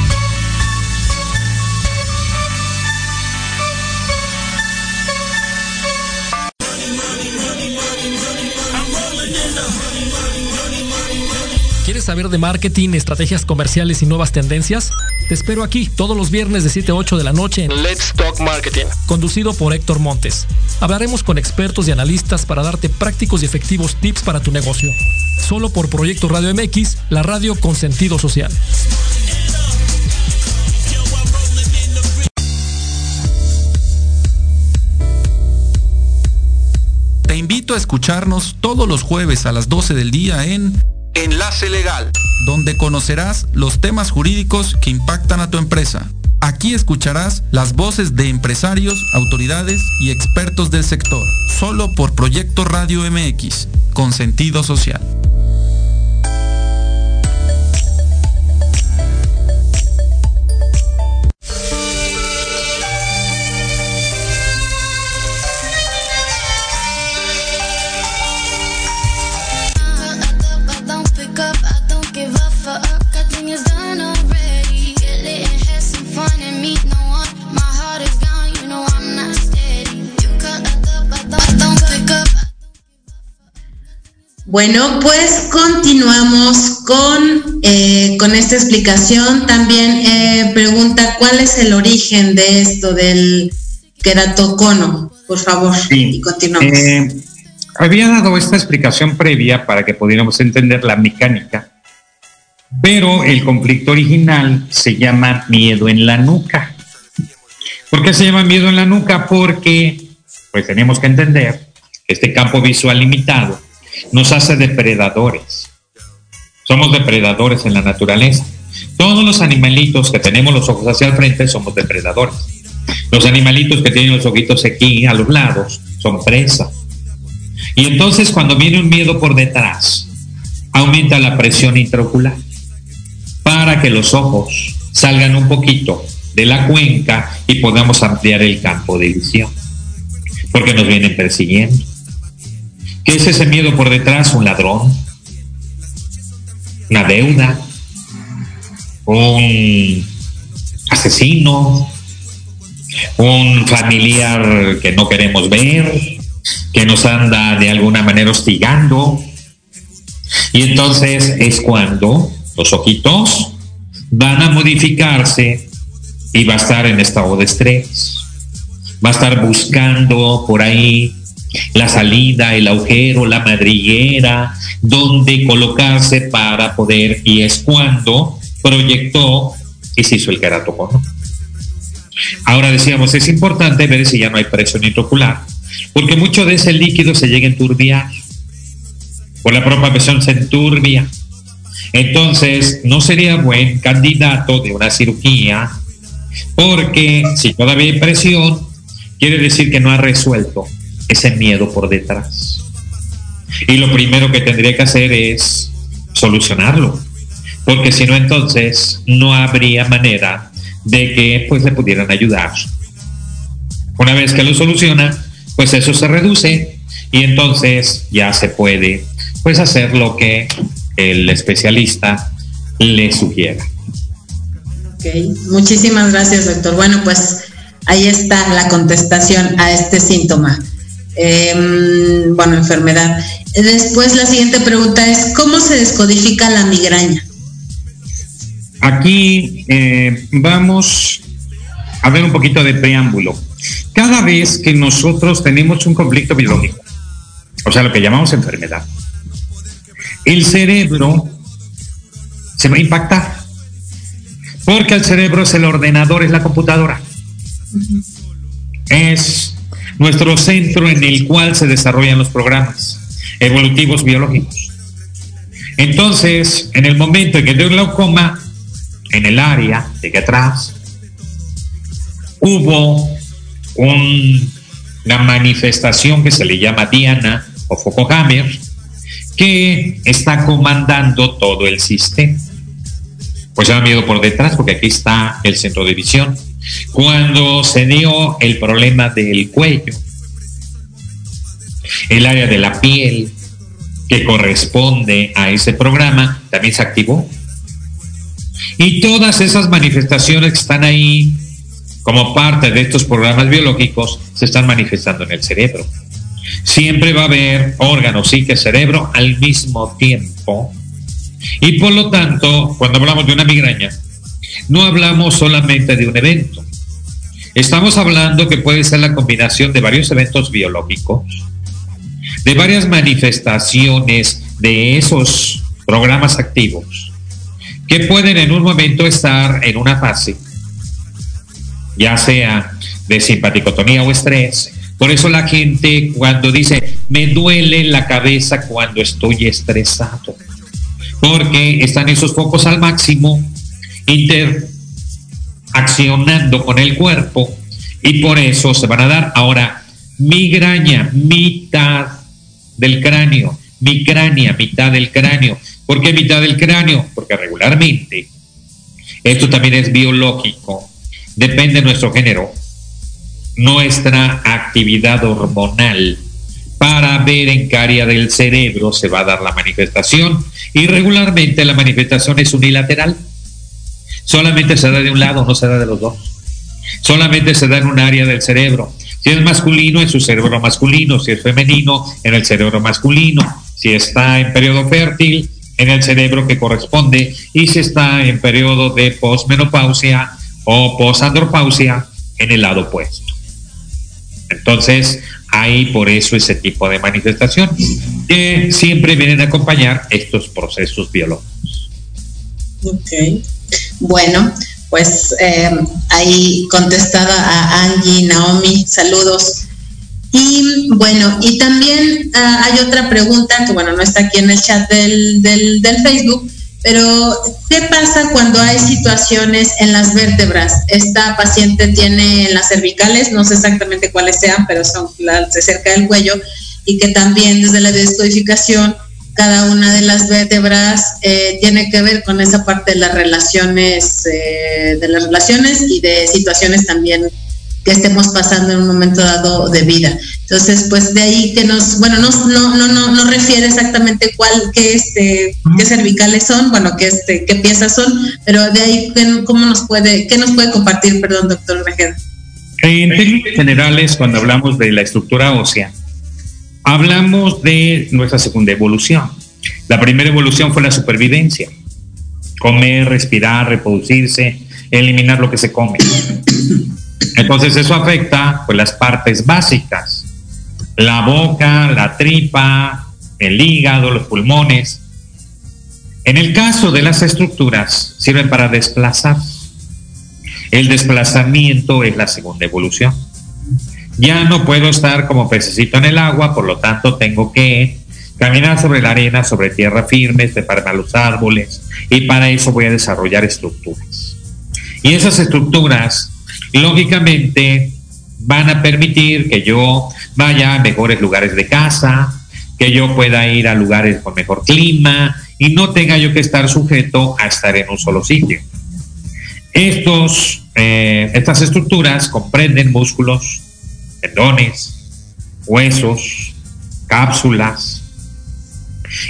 ¿Quieres saber de marketing, estrategias comerciales y nuevas tendencias? Te espero aquí todos los viernes de 7 a 8 de la noche en Let's Talk Marketing, conducido por Héctor Montes. Hablaremos con expertos y analistas para darte prácticos y efectivos tips para tu negocio. Solo por Proyecto Radio MX, la radio con sentido social. Te invito a escucharnos todos los jueves a las 12 del día en Enlace Legal, donde conocerás los temas jurídicos que impactan a tu empresa. Aquí escucharás las voces de empresarios, autoridades y expertos del sector, solo por Proyecto Radio MX, con sentido social. Bueno, pues continuamos con, eh, con esta explicación. También eh, pregunta cuál es el origen de esto del queratocono, por favor, y continuamos. Eh, había dado esta explicación previa para que pudiéramos entender la mecánica, pero el conflicto original se llama miedo en la nuca. ¿Por qué se llama miedo en la nuca? Porque pues tenemos que entender que este campo visual limitado nos hace depredadores. Somos depredadores en la naturaleza. Todos los animalitos que tenemos los ojos hacia el frente somos depredadores. Los animalitos que tienen los ojitos aquí a los lados son presa. Y entonces cuando viene un miedo por detrás, aumenta la presión intraocular para que los ojos salgan un poquito de la cuenca y podamos ampliar el campo de visión, porque nos vienen persiguiendo. ¿Qué es ese miedo por detrás? Un ladrón, una deuda, un asesino, un familiar que no queremos ver, que nos anda de alguna manera hostigando. Y entonces es cuando los ojitos van a modificarse y va a estar en estado de estrés. Va a estar buscando por ahí la salida, el agujero, la madriguera, donde colocarse para poder, y es cuando proyectó y se hizo el queratocono. Ahora decíamos, es importante ver si ya no hay presión intraocular, porque mucho de ese líquido se llega a enturbiar, por la propia presión se enturbia. Entonces, no sería buen candidato de una cirugía, porque si todavía hay presión, quiere decir que no ha resuelto ese miedo por detrás. Y lo primero que tendría que hacer es solucionarlo, porque si no entonces no habría manera de que pues le pudieran ayudar. Una vez que lo soluciona, pues eso se reduce y entonces ya se puede pues hacer lo que el especialista le sugiera. Ok, muchísimas gracias doctor. Bueno, pues ahí está la contestación a este síntoma. Em, bueno, enfermedad. Después la siguiente pregunta es, ¿cómo se descodifica la migraña? Aquí eh, vamos a ver un poquito de preámbulo. Cada vez que nosotros tenemos un conflicto biológico, o sea, lo que llamamos enfermedad, el cerebro se va a impactar, porque el cerebro es el ordenador, es la computadora. Es nuestro centro en el cual se desarrollan los programas evolutivos biológicos. Entonces, en el momento en que dio glaucoma, en el área de que atrás, hubo una manifestación que se le llama Diana o Focohammer, que está comandando todo el sistema. Pues da miedo por detrás porque aquí está el centro de visión cuando se dio el problema del cuello, el área de la piel que corresponde a ese programa también se activó. Y todas esas manifestaciones que están ahí como parte de estos programas biológicos se están manifestando en el cerebro. Siempre va a haber órganos, psique, cerebro al mismo tiempo. Y por lo tanto, cuando hablamos de una migraña, no hablamos solamente de un evento. Estamos hablando que puede ser la combinación de varios eventos biológicos, de varias manifestaciones de esos programas activos, que pueden en un momento estar en una fase, ya sea de simpaticotonía o estrés. Por eso la gente cuando dice, me duele la cabeza cuando estoy estresado, porque están esos focos al máximo interaccionando con el cuerpo y por eso se van a dar. Ahora, migraña, mitad del cráneo, micrania, mitad del cráneo. ¿Por qué mitad del cráneo? Porque regularmente, esto también es biológico, depende de nuestro género, nuestra actividad hormonal para ver en qué área del cerebro se va a dar la manifestación. Y regularmente la manifestación es unilateral. Solamente se da de un lado, no se da de los dos. Solamente se da en un área del cerebro. Si es masculino, en su cerebro masculino. Si es femenino, en el cerebro masculino. Si está en periodo fértil, en el cerebro que corresponde. Y si está en periodo de posmenopausia o posandropausia, en el lado opuesto. Entonces, hay por eso ese tipo de manifestaciones que siempre vienen a acompañar estos procesos biológicos. Ok. Bueno, pues eh, ahí contestada a Angie, Naomi, saludos. Y bueno, y también ah, hay otra pregunta que bueno, no está aquí en el chat del, del, del Facebook, pero, ¿qué pasa cuando hay situaciones en las vértebras? Esta paciente tiene en las cervicales, no sé exactamente cuáles sean, pero son las de cerca del cuello, y que también desde la descodificación, cada una de las vértebras eh, tiene que ver con esa parte de las relaciones, eh, de las relaciones y de situaciones también que estemos pasando en un momento dado de vida. Entonces, pues de ahí que nos, bueno, no, no, no, no, refiere exactamente cuál, qué, este, qué cervicales son, bueno, qué, este, qué piezas son, pero de ahí, ¿cómo nos puede, qué nos puede compartir, perdón, doctor Grajeda? En términos generales, cuando hablamos de la estructura ósea, hablamos de nuestra segunda evolución. La primera evolución fue la supervivencia. Comer, respirar, reproducirse, eliminar lo que se come. Entonces eso afecta pues, las partes básicas, la boca, la tripa, el hígado, los pulmones. En el caso de las estructuras, sirven para desplazar. El desplazamiento es la segunda evolución. Ya no puedo estar como pececito en el agua, por lo tanto tengo que caminar sobre la arena, sobre tierra firme, separarme a los árboles, y para eso voy a desarrollar estructuras. Y esas estructuras lógicamente van a permitir que yo vaya a mejores lugares de casa, que yo pueda ir a lugares con mejor clima y no tenga yo que estar sujeto a estar en un solo sitio. Estos, eh, estas estructuras comprenden músculos, tendones, huesos, cápsulas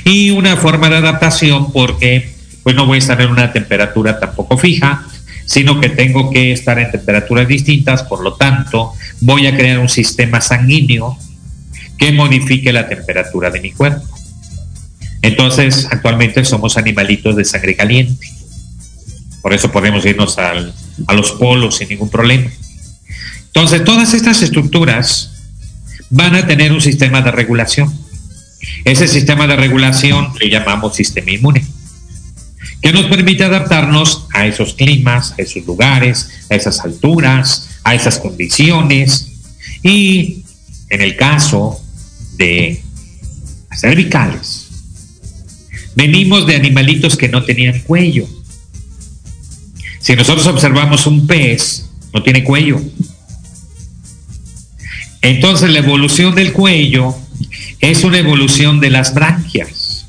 y una forma de adaptación porque pues no voy a estar en una temperatura tampoco fija, sino que tengo que estar en temperaturas distintas, por lo tanto, voy a crear un sistema sanguíneo que modifique la temperatura de mi cuerpo. Entonces, actualmente somos animalitos de sangre caliente. Por eso podemos irnos a los polos sin ningún problema. Entonces, todas estas estructuras van a tener un sistema de regulación. Ese sistema de regulación le llamamos sistema inmune que nos permite adaptarnos a esos climas, a esos lugares, a esas alturas, a esas condiciones. Y en el caso de las cervicales, venimos de animalitos que no tenían cuello. Si nosotros observamos un pez, no tiene cuello. Entonces la evolución del cuello es una evolución de las branquias.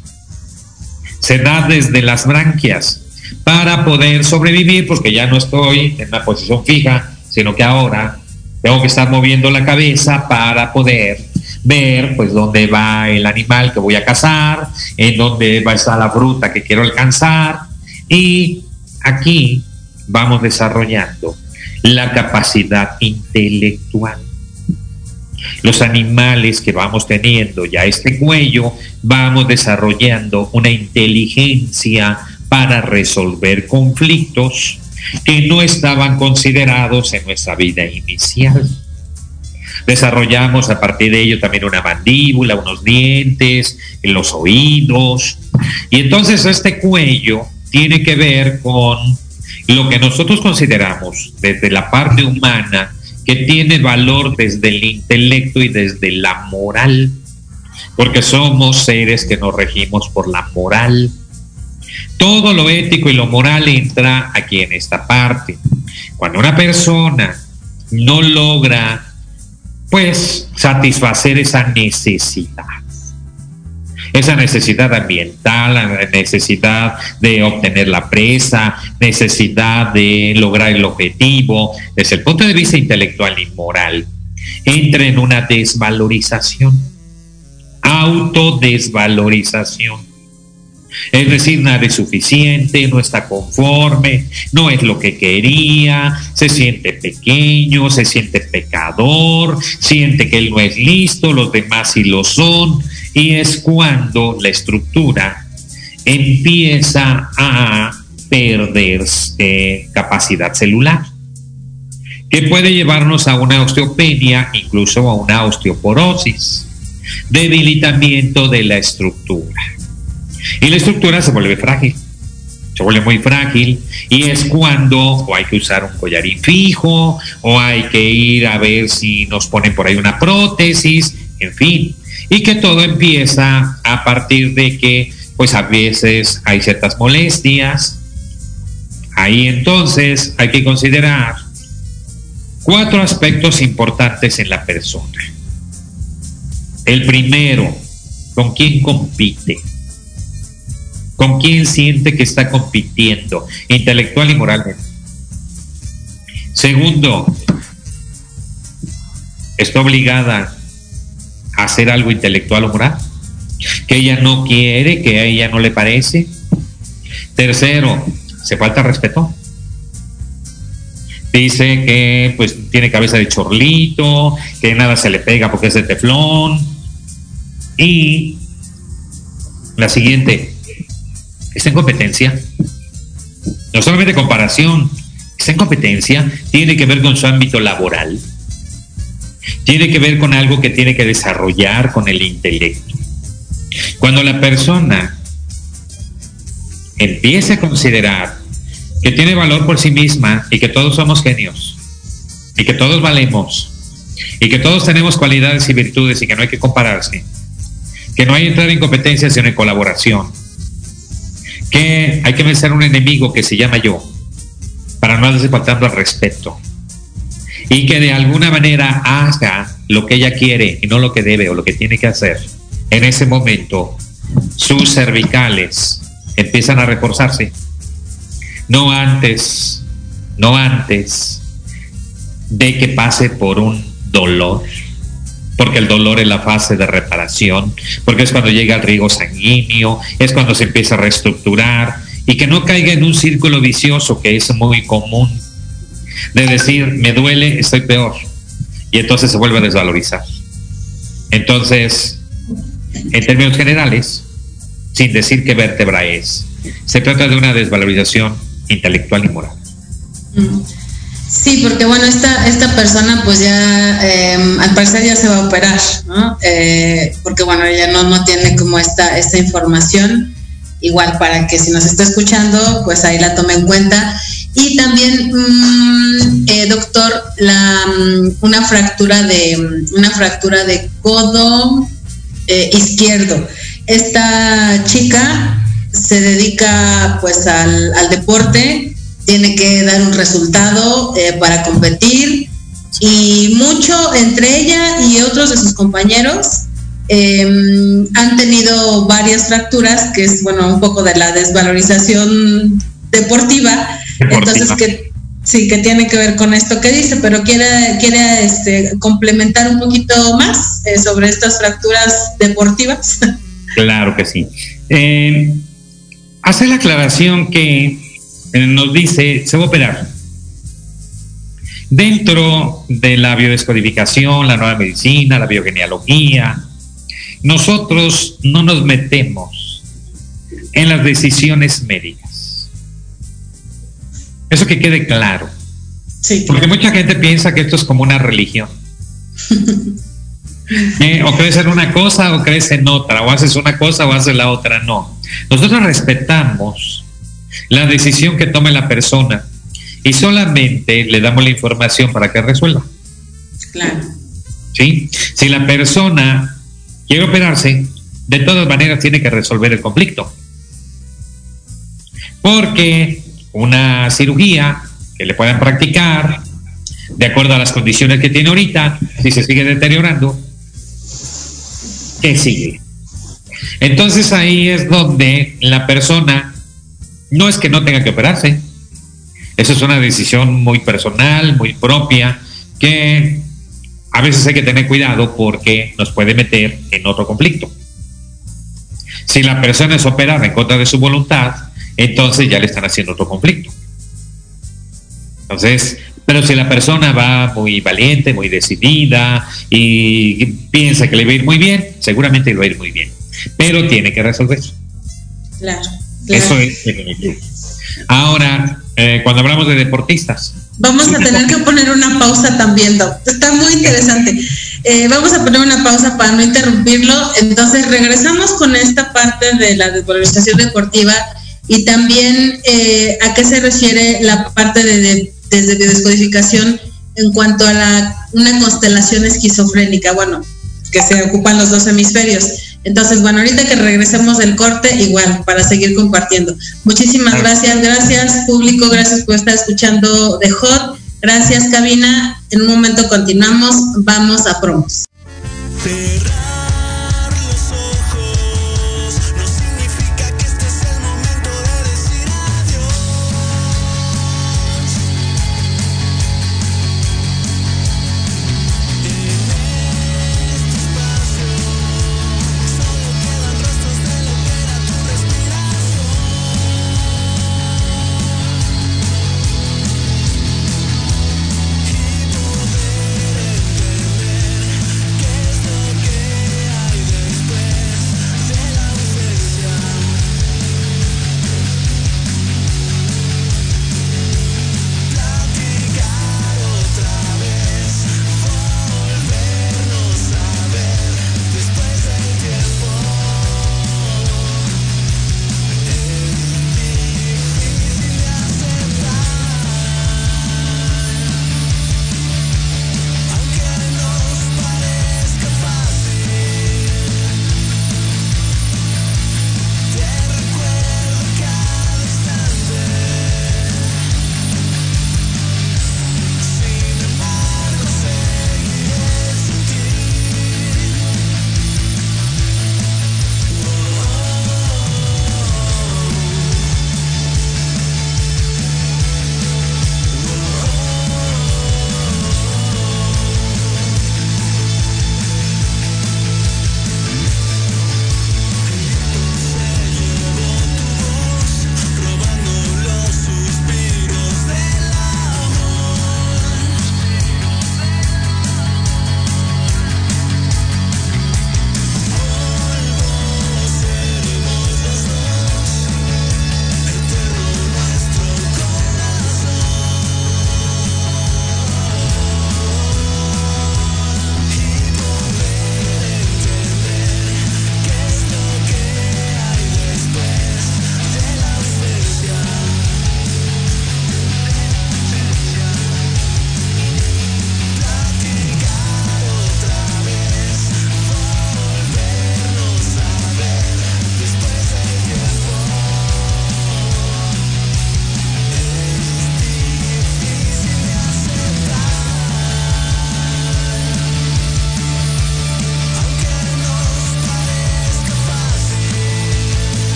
Se da desde las branquias para poder sobrevivir, porque ya no estoy en una posición fija, sino que ahora tengo que estar moviendo la cabeza para poder ver pues dónde va el animal que voy a cazar, en dónde va a estar la fruta que quiero alcanzar. Y aquí vamos desarrollando la capacidad intelectual los animales que vamos teniendo ya este cuello, vamos desarrollando una inteligencia para resolver conflictos que no estaban considerados en nuestra vida inicial. Desarrollamos a partir de ello también una mandíbula, unos dientes, los oídos. Y entonces este cuello tiene que ver con lo que nosotros consideramos desde la parte humana que tiene valor desde el intelecto y desde la moral, porque somos seres que nos regimos por la moral. Todo lo ético y lo moral entra aquí en esta parte. Cuando una persona no logra, pues, satisfacer esa necesidad, esa necesidad ambiental, la necesidad de obtener la presa, necesidad de lograr el objetivo, desde el punto de vista intelectual y moral, entra en una desvalorización, autodesvalorización. Es decir, nada es suficiente, no está conforme, no es lo que quería, se siente pequeño, se siente pecador, siente que él no es listo, los demás sí lo son, y es cuando la estructura empieza a perder capacidad celular, que puede llevarnos a una osteopenia, incluso a una osteoporosis, debilitamiento de la estructura. Y la estructura se vuelve frágil, se vuelve muy frágil y es cuando o hay que usar un collarín fijo o hay que ir a ver si nos ponen por ahí una prótesis, en fin, y que todo empieza a partir de que pues a veces hay ciertas molestias. Ahí entonces hay que considerar cuatro aspectos importantes en la persona. El primero, ¿con quién compite? ¿Con quién siente que está compitiendo intelectual y moralmente? Segundo, está obligada hacer algo intelectual o moral, que ella no quiere, que a ella no le parece. Tercero, se falta respeto. Dice que pues tiene cabeza de chorlito, que nada se le pega porque es de teflón. Y la siguiente, está en competencia. No solamente comparación, está en competencia, tiene que ver con su ámbito laboral tiene que ver con algo que tiene que desarrollar con el intelecto. Cuando la persona empieza a considerar que tiene valor por sí misma y que todos somos genios y que todos valemos y que todos tenemos cualidades y virtudes y que no hay que compararse, que no hay entrar en competencia sino en colaboración, que hay que vencer a un enemigo que se llama yo para no darse faltando al respeto y que de alguna manera haga lo que ella quiere y no lo que debe o lo que tiene que hacer, en ese momento sus cervicales empiezan a reforzarse. No antes, no antes de que pase por un dolor, porque el dolor es la fase de reparación, porque es cuando llega el riego sanguíneo, es cuando se empieza a reestructurar y que no caiga en un círculo vicioso que es muy común de decir, me duele, estoy peor. Y entonces se vuelve a desvalorizar. Entonces, en términos generales, sin decir qué vértebra es, se trata de una desvalorización intelectual y moral. Sí, porque bueno, esta, esta persona pues ya em, al parecer ya se va a operar, ¿no? Eh, porque bueno, ella no, no tiene como esta, esta información, igual para que si nos está escuchando, pues ahí la tome en cuenta. Y también, mm, eh, doctor, mm, una fractura de mm, una fractura de codo eh, izquierdo. Esta chica se dedica pues al, deporte, tiene que dar un resultado eh, para competir y mucho entre ella y otros de sus compañeros em, han tenido varias fracturas, que es bueno un poco de la desvalorización deportiva entonces, que sí, que tiene que ver con esto que dice, pero quiere, quiere este, complementar un poquito más eh, sobre estas fracturas deportivas. Claro que sí. Eh, hace la aclaración que eh, nos dice, se va a operar. Dentro de la biodescodificación, la nueva medicina, la biogenealogía, nosotros no nos metemos en las decisiones médicas Eso que quede claro. Sí. Porque mucha gente piensa que esto es como una religión. Eh, o crees en una cosa o crees en otra, o haces una cosa o haces la otra. No. Nosotros respetamos la decisión que tome la persona y solamente le damos la información para que resuelva. Claro. ¿Sí? Si la persona quiere operarse, de todas maneras tiene que resolver el conflicto. Porque una cirugía que le puedan practicar, de acuerdo a las condiciones que tiene ahorita, si se sigue deteriorando, ¿qué sigue? Entonces ahí es donde la persona no es que no tenga que operarse, eso es una decisión muy personal, muy propia, que a veces hay que tener cuidado porque nos puede meter en otro conflicto. Si la persona es operada en contra de su voluntad, entonces ya le están haciendo otro conflicto. Entonces, pero si la persona va muy valiente, muy decidida y piensa que le va a ir muy bien, seguramente le va a ir muy bien. Pero tiene que resolver eso. Claro. Eso es definitivo. Ahora, eh, cuando hablamos de deportistas. Vamos a tener que poner una pausa también, Doc. Está muy interesante. Eh, vamos a poner una pausa para no interrumpirlo. Entonces, regresamos con esta parte de la desvalorización deportiva y también eh, a qué se refiere la parte de, desde biodescodificación en cuanto a la, una constelación esquizofrénica, bueno, que se ocupan los dos hemisferios. Entonces, bueno, ahorita que regresemos del corte, igual, para seguir compartiendo. Muchísimas gracias, gracias público, gracias por estar escuchando The Hot. Gracias, cabina. En un momento continuamos, vamos a promos.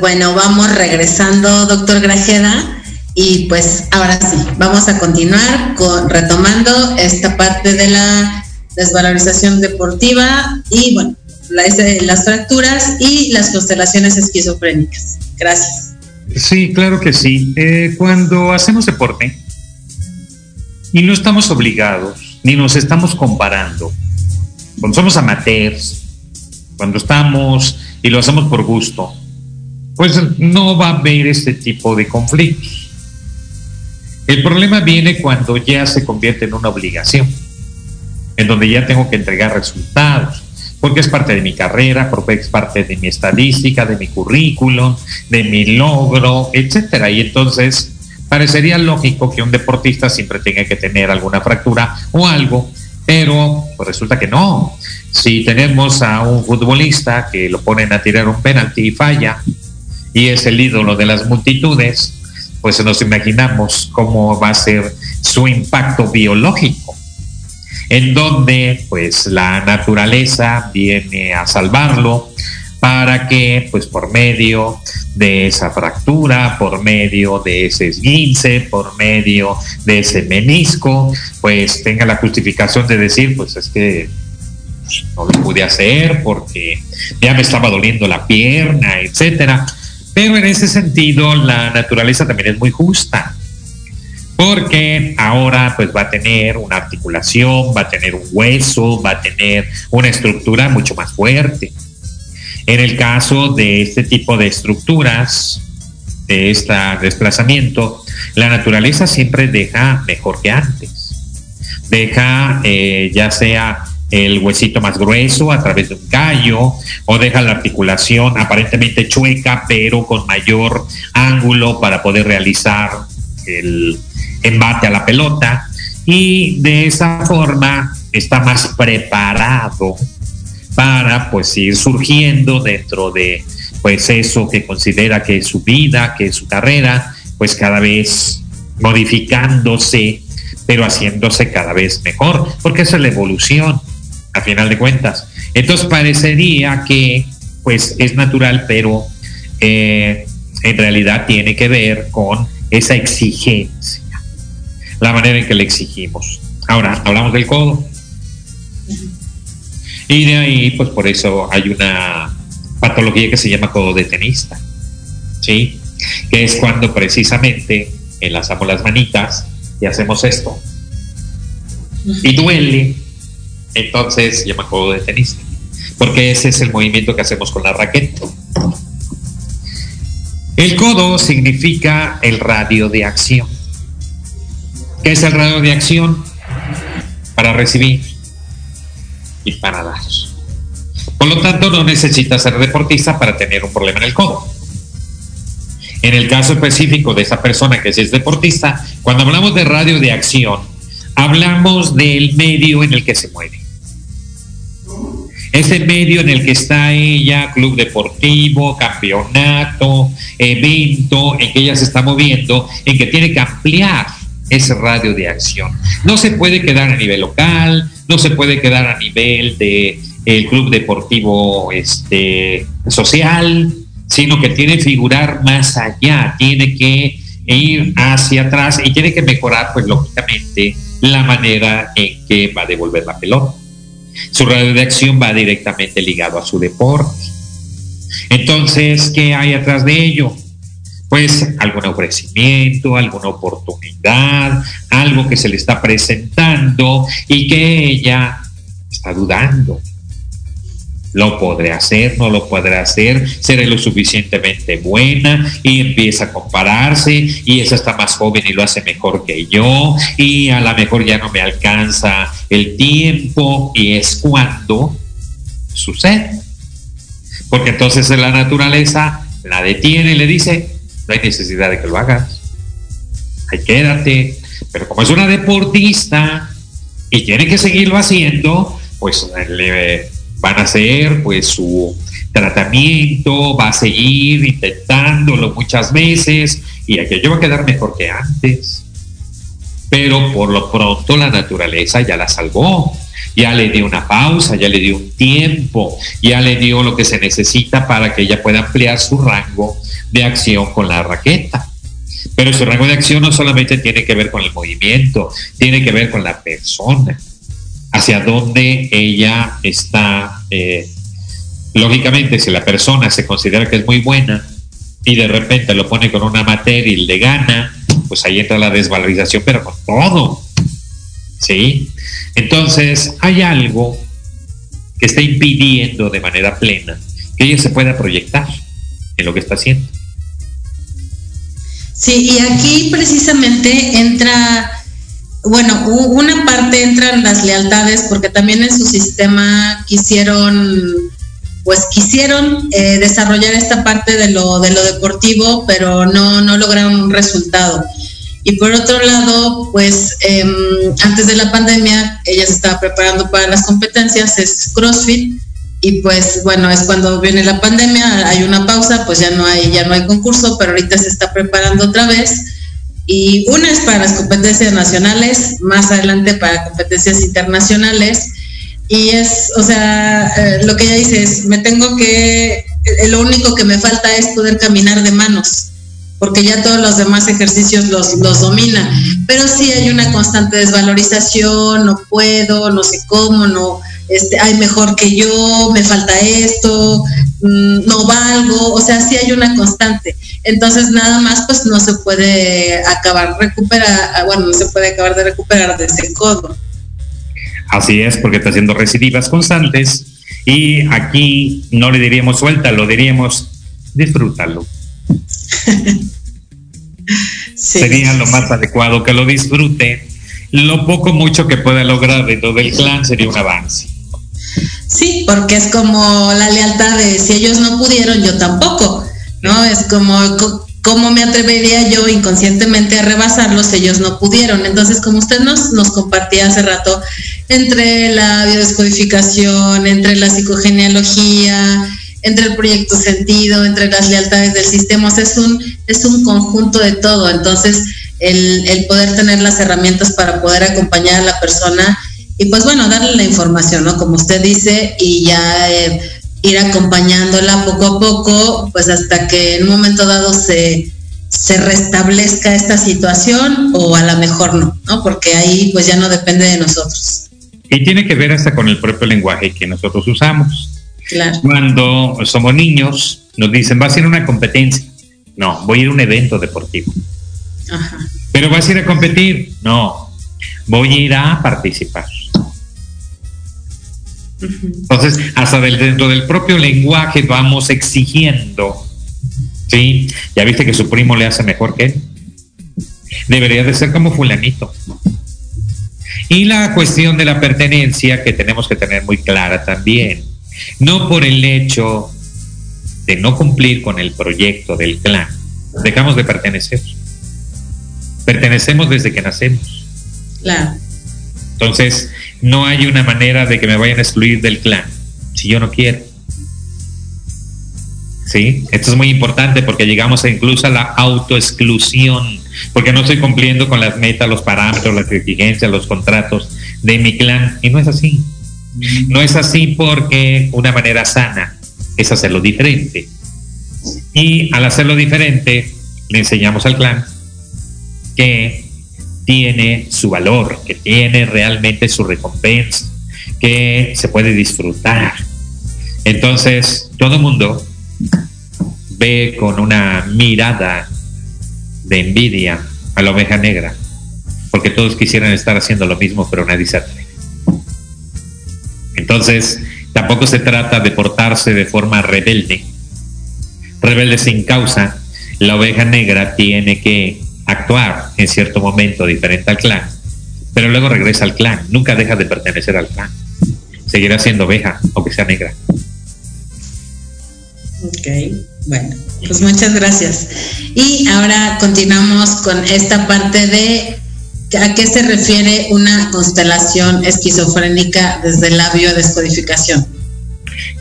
Bueno, vamos regresando, doctor Grajeda. Y pues ahora sí, vamos a continuar con retomando esta parte de la desvalorización deportiva y bueno, las fracturas y las constelaciones esquizofrénicas. Gracias. Sí, claro que sí. Eh, cuando hacemos deporte y no estamos obligados, ni nos estamos comparando, cuando somos amateurs, cuando estamos y lo hacemos por gusto, pues no va a haber este tipo de conflictos. El problema viene cuando ya se convierte en una obligación, en donde ya tengo que entregar resultados, porque es parte de mi carrera, porque es parte de mi estadística, de mi currículum, de mi logro, etcétera. Y entonces parecería lógico que un deportista siempre tenga que tener alguna fractura o algo, pero pues resulta que no. Si tenemos a un futbolista que lo ponen a tirar un penalti y falla, y es el ídolo de las multitudes, pues nos imaginamos cómo va a ser su impacto biológico, en donde pues la naturaleza viene a salvarlo para que pues por medio de esa fractura, por medio de ese esguince, por medio de ese menisco, pues tenga la justificación de decir, pues es que no lo pude hacer porque ya me estaba doliendo la pierna, etcétera. Pero en ese sentido, la naturaleza también es muy justa, porque ahora pues va a tener una articulación, va a tener un hueso, va a tener una estructura mucho más fuerte. En el caso de este tipo de estructuras, de este desplazamiento, la naturaleza siempre deja mejor que antes. Deja eh, ya sea el huesito más grueso a través de un callo o deja la articulación aparentemente chueca pero con mayor ángulo para poder realizar el embate a la pelota. Y de esa forma está más preparado para pues ir surgiendo dentro de pues eso que considera que es su vida, que es su carrera, pues cada vez modificándose, pero haciéndose cada vez mejor, porque es la evolución a final de cuentas. Entonces parecería que pues es natural, pero eh, en realidad tiene que ver con esa exigencia, la manera en que le exigimos. Ahora, hablamos del codo. Y de ahí, pues por eso hay una patología que se llama codo de tenista, ¿sí? Que es cuando precisamente enlazamos las manitas y hacemos esto. Y duele, entonces yo me de tenista, porque ese es el movimiento que hacemos con la raqueta. El codo significa el radio de acción. ¿Qué es el radio de acción? Para recibir y para dar. Por lo tanto, no necesita ser deportista para tener un problema en el codo. En el caso específico de esa persona que es deportista, cuando hablamos de radio de acción, hablamos del medio en el que se mueve ese medio en el que está ella, club deportivo, campeonato, evento, en que ella se está moviendo, en que tiene que ampliar ese radio de acción. No se puede quedar a nivel local, no se puede quedar a nivel de el club deportivo este, social, sino que tiene que figurar más allá, tiene que ir hacia atrás y tiene que mejorar, pues lógicamente, la manera en que va a devolver la pelota. Su radio de acción va directamente ligado a su deporte. Entonces, ¿qué hay atrás de ello? Pues algún ofrecimiento, alguna oportunidad, algo que se le está presentando y que ella está dudando. ¿Lo podré hacer? ¿No lo podré hacer? ¿Seré lo suficientemente buena? Y empieza a compararse y esa está más joven y lo hace mejor que yo y a lo mejor ya no me alcanza el tiempo y es cuando sucede. Porque entonces la naturaleza la detiene y le dice, no hay necesidad de que lo hagas. Ahí quédate. Pero como es una deportista y tiene que seguirlo haciendo, pues le van a hacer pues su tratamiento, va a seguir intentándolo muchas veces y aquello va a quedar mejor que antes. Pero por lo pronto la naturaleza ya la salvó. ya le dio una pausa, ya le dio un tiempo, ya le dio lo que se necesita para que ella pueda ampliar su rango de acción con la raqueta. Pero su rango de acción no solamente tiene que ver con el movimiento, tiene que ver con la persona, hacia dónde ella está. Eh, lógicamente, si la persona se considera que es muy buena y de repente lo pone con una materia y le gana, pues ahí entra la desvalorización, pero con todo. ¿Sí? Entonces, hay algo que está impidiendo de manera plena que ella se pueda proyectar en lo que está haciendo. Sí, y aquí precisamente entra, bueno, una parte entran las lealtades porque también en su sistema quisieron, pues quisieron eh, desarrollar esta parte de lo, de lo deportivo, pero no, no lograron un resultado. Y por otro lado, pues em, antes de la pandemia, ella se estaba preparando para las competencias, es CrossFit, y pues bueno, es cuando viene la pandemia, hay una pausa, pues ya no hay, ya no hay concurso, pero ahorita se está preparando otra vez. Y una es para las competencias nacionales, más adelante para competencias internacionales. Y es, o sea, eh, lo que ella dice es, me tengo que, eh, lo único que me falta es poder caminar de manos, porque ya todos los demás ejercicios los, los domina. Pero sí hay una constante desvalorización, no puedo, no sé cómo, no, este, ay, mejor que yo, me falta esto, mm, no valgo, o sea, sí hay una constante. Entonces, nada más, pues no se puede acabar, recuperar, ah, bueno, no se puede acabar de recuperar de ese codo. Así es, porque está haciendo recidivas constantes y aquí no le diríamos suelta, lo diríamos disfrútalo. Sería lo más adecuado que lo disfrute. Lo poco mucho que pueda lograr dentro del clan sería un avance. Sí, porque es como la lealtad de si ellos no pudieron, yo tampoco, ¿no? Es como, ¿cómo me atrevería yo inconscientemente a rebasarlos? Ellos no pudieron. Entonces, como usted nos, nos compartía hace rato, entre la biodescodificación, entre la psicogenealogía, entre el proyecto sentido, entre las lealtades del sistema, es un, es un conjunto de todo. Entonces, el, el poder tener las herramientas para poder acompañar a la persona y pues bueno, darle la información, ¿no? Como usted dice, y ya eh, ir acompañándola poco a poco, pues hasta que en un momento dado se, se restablezca esta situación o a lo mejor no, ¿no? Porque ahí pues ya no depende de nosotros. Y tiene que ver hasta con el propio lenguaje que nosotros usamos. Claro. Cuando somos niños, nos dicen, vas a ir a una competencia. No, voy a ir a un evento deportivo. Ajá. Pero vas a ir a competir. No, voy a ir a participar. Entonces, hasta dentro del propio lenguaje vamos exigiendo, ¿sí? Ya viste que su primo le hace mejor que él. Debería de ser como fulanito. Y la cuestión de la pertenencia que tenemos que tener muy clara también. No por el hecho de no cumplir con el proyecto del clan, dejamos de pertenecer. Pertenecemos desde que nacemos. Claro. Entonces, no hay una manera de que me vayan a excluir del clan si yo no quiero. ¿Sí? Esto es muy importante porque llegamos incluso a la autoexclusión, porque no estoy cumpliendo con las metas, los parámetros, las exigencias, los contratos de mi clan. Y no es así. No es así porque una manera sana es hacerlo diferente. Y al hacerlo diferente, le enseñamos al clan que tiene su valor, que tiene realmente su recompensa, que se puede disfrutar. Entonces, todo mundo ve con una mirada de envidia a la oveja negra, porque todos quisieran estar haciendo lo mismo, pero nadie se atreve. Entonces, tampoco se trata de portarse de forma rebelde, rebelde sin causa. La oveja negra tiene que actuar en cierto momento diferente al clan, pero luego regresa al clan, nunca deja de pertenecer al clan. Seguirá siendo oveja, aunque sea negra. Ok, bueno, pues muchas gracias. Y ahora continuamos con esta parte de a qué se refiere una constelación esquizofrénica desde la biodescodificación.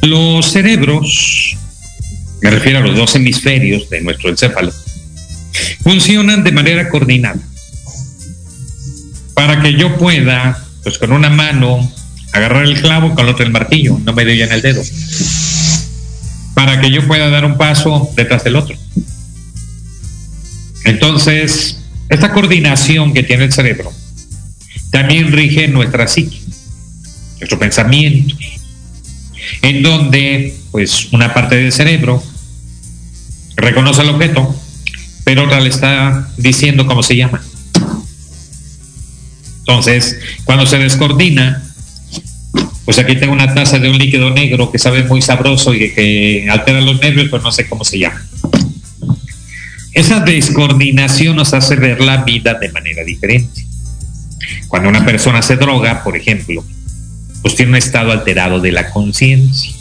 Los cerebros, me refiero a los dos hemisferios de nuestro encéfalo, funcionan de manera coordinada. Para que yo pueda, pues con una mano, agarrar el clavo con el otro el martillo, no me en el dedo, para que yo pueda dar un paso detrás del otro. Entonces, esta coordinación que tiene el cerebro también rige nuestra psique, nuestro pensamiento, en donde pues una parte del cerebro reconoce el objeto, pero otra le está diciendo cómo se llama. Entonces, cuando se descoordina, pues aquí tengo una taza de un líquido negro que sabe muy sabroso y que altera los nervios, pero no sé cómo se llama. Esa descoordinación nos hace ver la vida de manera diferente. Cuando una persona se droga, por ejemplo, pues tiene un estado alterado de la conciencia.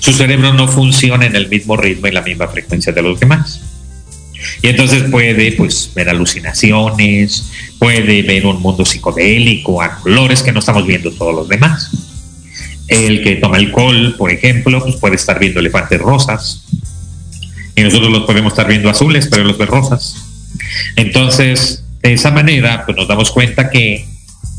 Su cerebro no funciona en el mismo ritmo y la misma frecuencia de los demás. Y entonces puede pues ver alucinaciones, puede ver un mundo psicodélico, a colores que no estamos viendo todos los demás. El que toma alcohol, por ejemplo, pues puede estar viendo elefantes rosas. Y nosotros los podemos estar viendo azules, pero los ve rosas. Entonces, de esa manera, pues nos damos cuenta que,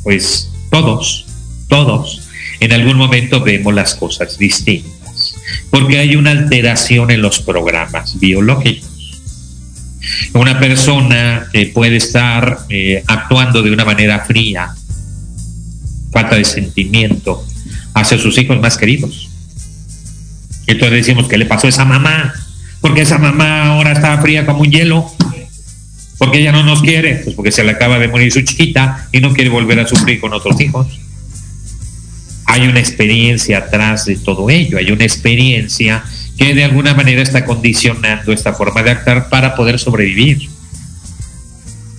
pues, todos, todos, en algún momento vemos las cosas distintas. Porque hay una alteración en los programas biológicos. Una persona que puede estar eh, actuando de una manera fría, falta de sentimiento hacia sus hijos más queridos. Entonces decimos, ¿qué le pasó a esa mamá? Porque esa mamá ahora está fría como un hielo. Porque ella no nos quiere, pues porque se le acaba de morir su chiquita y no quiere volver a sufrir con otros hijos. Hay una experiencia atrás de todo ello, hay una experiencia que de alguna manera está condicionando esta forma de actuar para poder sobrevivir.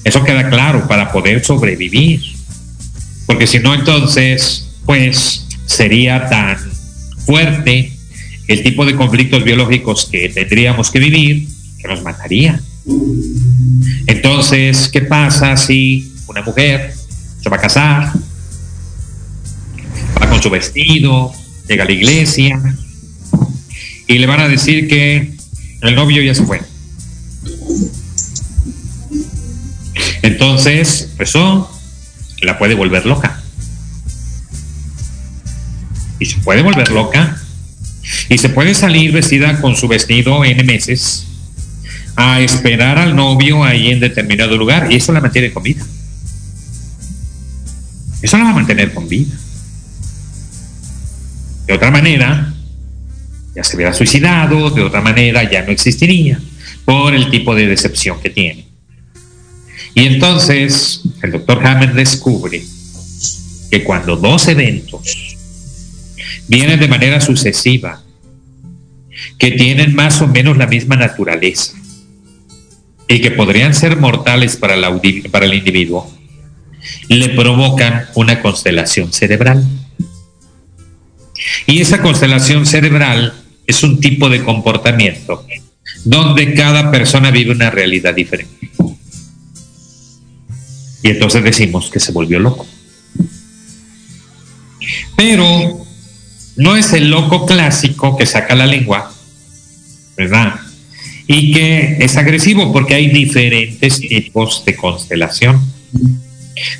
Eso queda claro, para poder sobrevivir. Porque si no, entonces, pues sería tan fuerte el tipo de conflictos biológicos que tendríamos que vivir que nos mataría. Entonces, ¿qué pasa si una mujer se va a casar, va con su vestido, llega a la iglesia, y le van a decir que el novio ya se fue. Entonces, eso la puede volver loca. Y se puede volver loca. Y se puede salir vestida con su vestido N meses a esperar al novio ahí en determinado lugar. Y eso la mantiene con vida. Eso la va a mantener con vida. De otra manera, ya se hubiera suicidado, de otra manera ya no existiría, por el tipo de decepción que tiene. Y entonces el doctor Hammer descubre que cuando dos eventos vienen de manera sucesiva, que tienen más o menos la misma naturaleza y que podrían ser mortales para, para el individuo, le provocan una constelación cerebral. Y esa constelación cerebral es un tipo de comportamiento donde cada persona vive una realidad diferente. Y entonces decimos que se volvió loco. Pero no es el loco clásico que saca la lengua, ¿verdad? Y que es agresivo porque hay diferentes tipos de constelación.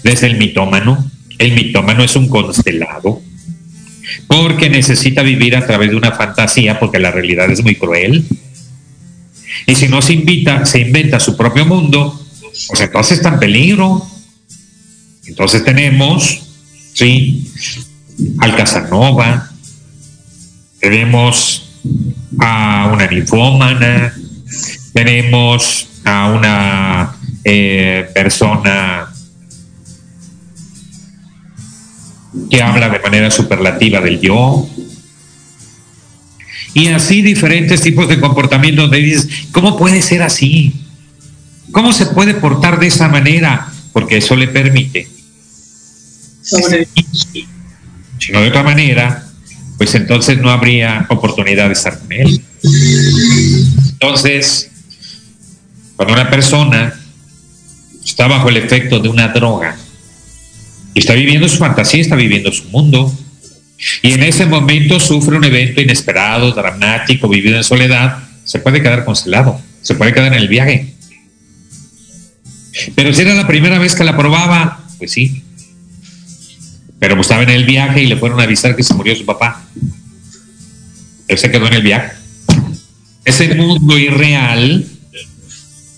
Desde el mitómano, el mitómano es un constelado, porque necesita vivir a través de una fantasía, porque la realidad es muy cruel. Y si no se invita, se inventa su propio mundo, pues entonces está en peligro. Entonces tenemos, sí, al Casanova, tenemos a una ninfómana, tenemos a una eh, persona que habla de manera superlativa del yo. Y así diferentes tipos de comportamiento donde dices, ¿cómo puede ser así? ¿Cómo se puede portar de esa manera? Porque eso le permite. Si no de otra manera, pues entonces no habría oportunidad de estar con él. Entonces, cuando una persona está bajo el efecto de una droga, y está viviendo su fantasía, está viviendo su mundo. Y en ese momento sufre un evento inesperado, dramático, vivido en soledad, se puede quedar congelado, se puede quedar en el viaje. Pero si era la primera vez que la probaba, pues sí. Pero estaba en el viaje y le fueron a avisar que se murió su papá. Él se quedó en el viaje. Ese mundo irreal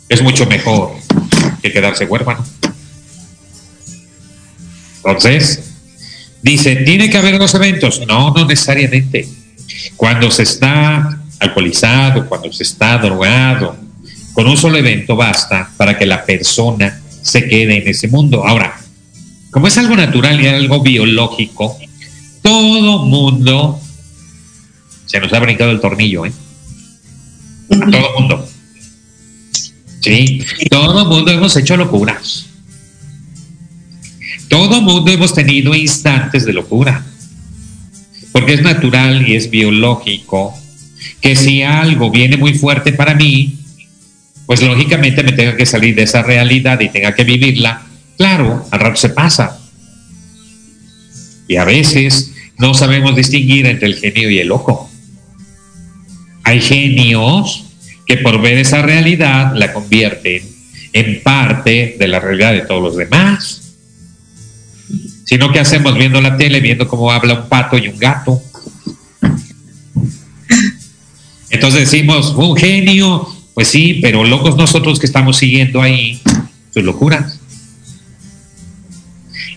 es mucho mejor que quedarse huérfano. Entonces, dice, ¿tiene que haber dos eventos? No, no necesariamente. Cuando se está alcoholizado, cuando se está drogado, con un solo evento basta para que la persona se quede en ese mundo. Ahora, como es algo natural y algo biológico, todo mundo se nos ha brincado el tornillo, ¿eh? Todo mundo. Sí, todo mundo hemos hecho locuras. Todo mundo hemos tenido instantes de locura. Porque es natural y es biológico que si algo viene muy fuerte para mí, pues lógicamente me tenga que salir de esa realidad y tenga que vivirla. Claro, al rato se pasa. Y a veces no sabemos distinguir entre el genio y el loco. Hay genios que por ver esa realidad la convierten en parte de la realidad de todos los demás. Sino que hacemos viendo la tele, viendo cómo habla un pato y un gato. Entonces decimos, un genio, pues sí, pero locos nosotros que estamos siguiendo ahí sus locuras.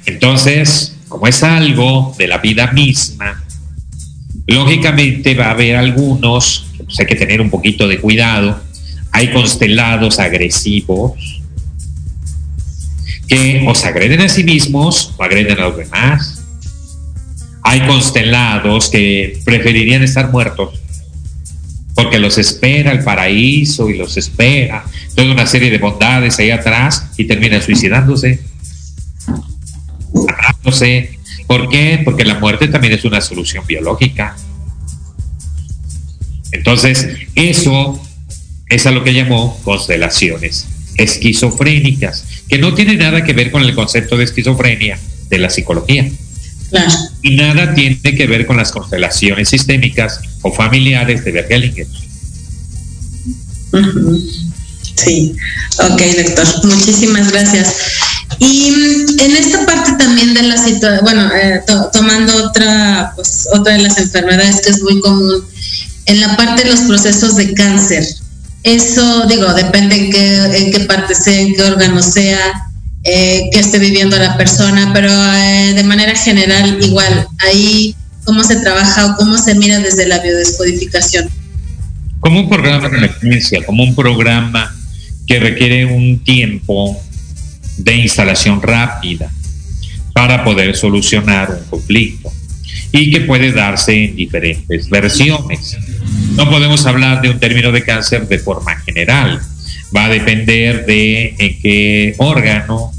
Entonces, como es algo de la vida misma, lógicamente va a haber algunos pues hay que tener un poquito de cuidado. Hay constelados agresivos que os agreden a sí mismos o agreden a los demás. Hay constelados que preferirían estar muertos porque los espera el paraíso y los espera toda una serie de bondades ahí atrás y terminan suicidándose, matándose. ¿Por qué? Porque la muerte también es una solución biológica. Entonces, eso es a lo que llamó constelaciones esquizofrénicas, que no tiene nada que ver con el concepto de esquizofrenia de la psicología. Y nada tiene que ver con las constelaciones sistémicas o familiares de Bergelinger. Sí, ok, doctor, muchísimas gracias. Y en esta parte también de la situación, bueno, eh, tomando otra, pues, otra de las enfermedades que es muy común, en la parte de los procesos de cáncer. Eso, digo, depende en qué, parte sea, en qué órgano sea, eh, que esté viviendo la persona, pero eh, de manera general, igual, ahí cómo se trabaja o cómo se mira desde la biodescodificación. Como un programa de emergencia, como un programa que requiere un tiempo de instalación rápida para poder solucionar un conflicto y que puede darse en diferentes versiones. No podemos hablar de un término de cáncer de forma general. Va a depender de en qué órgano,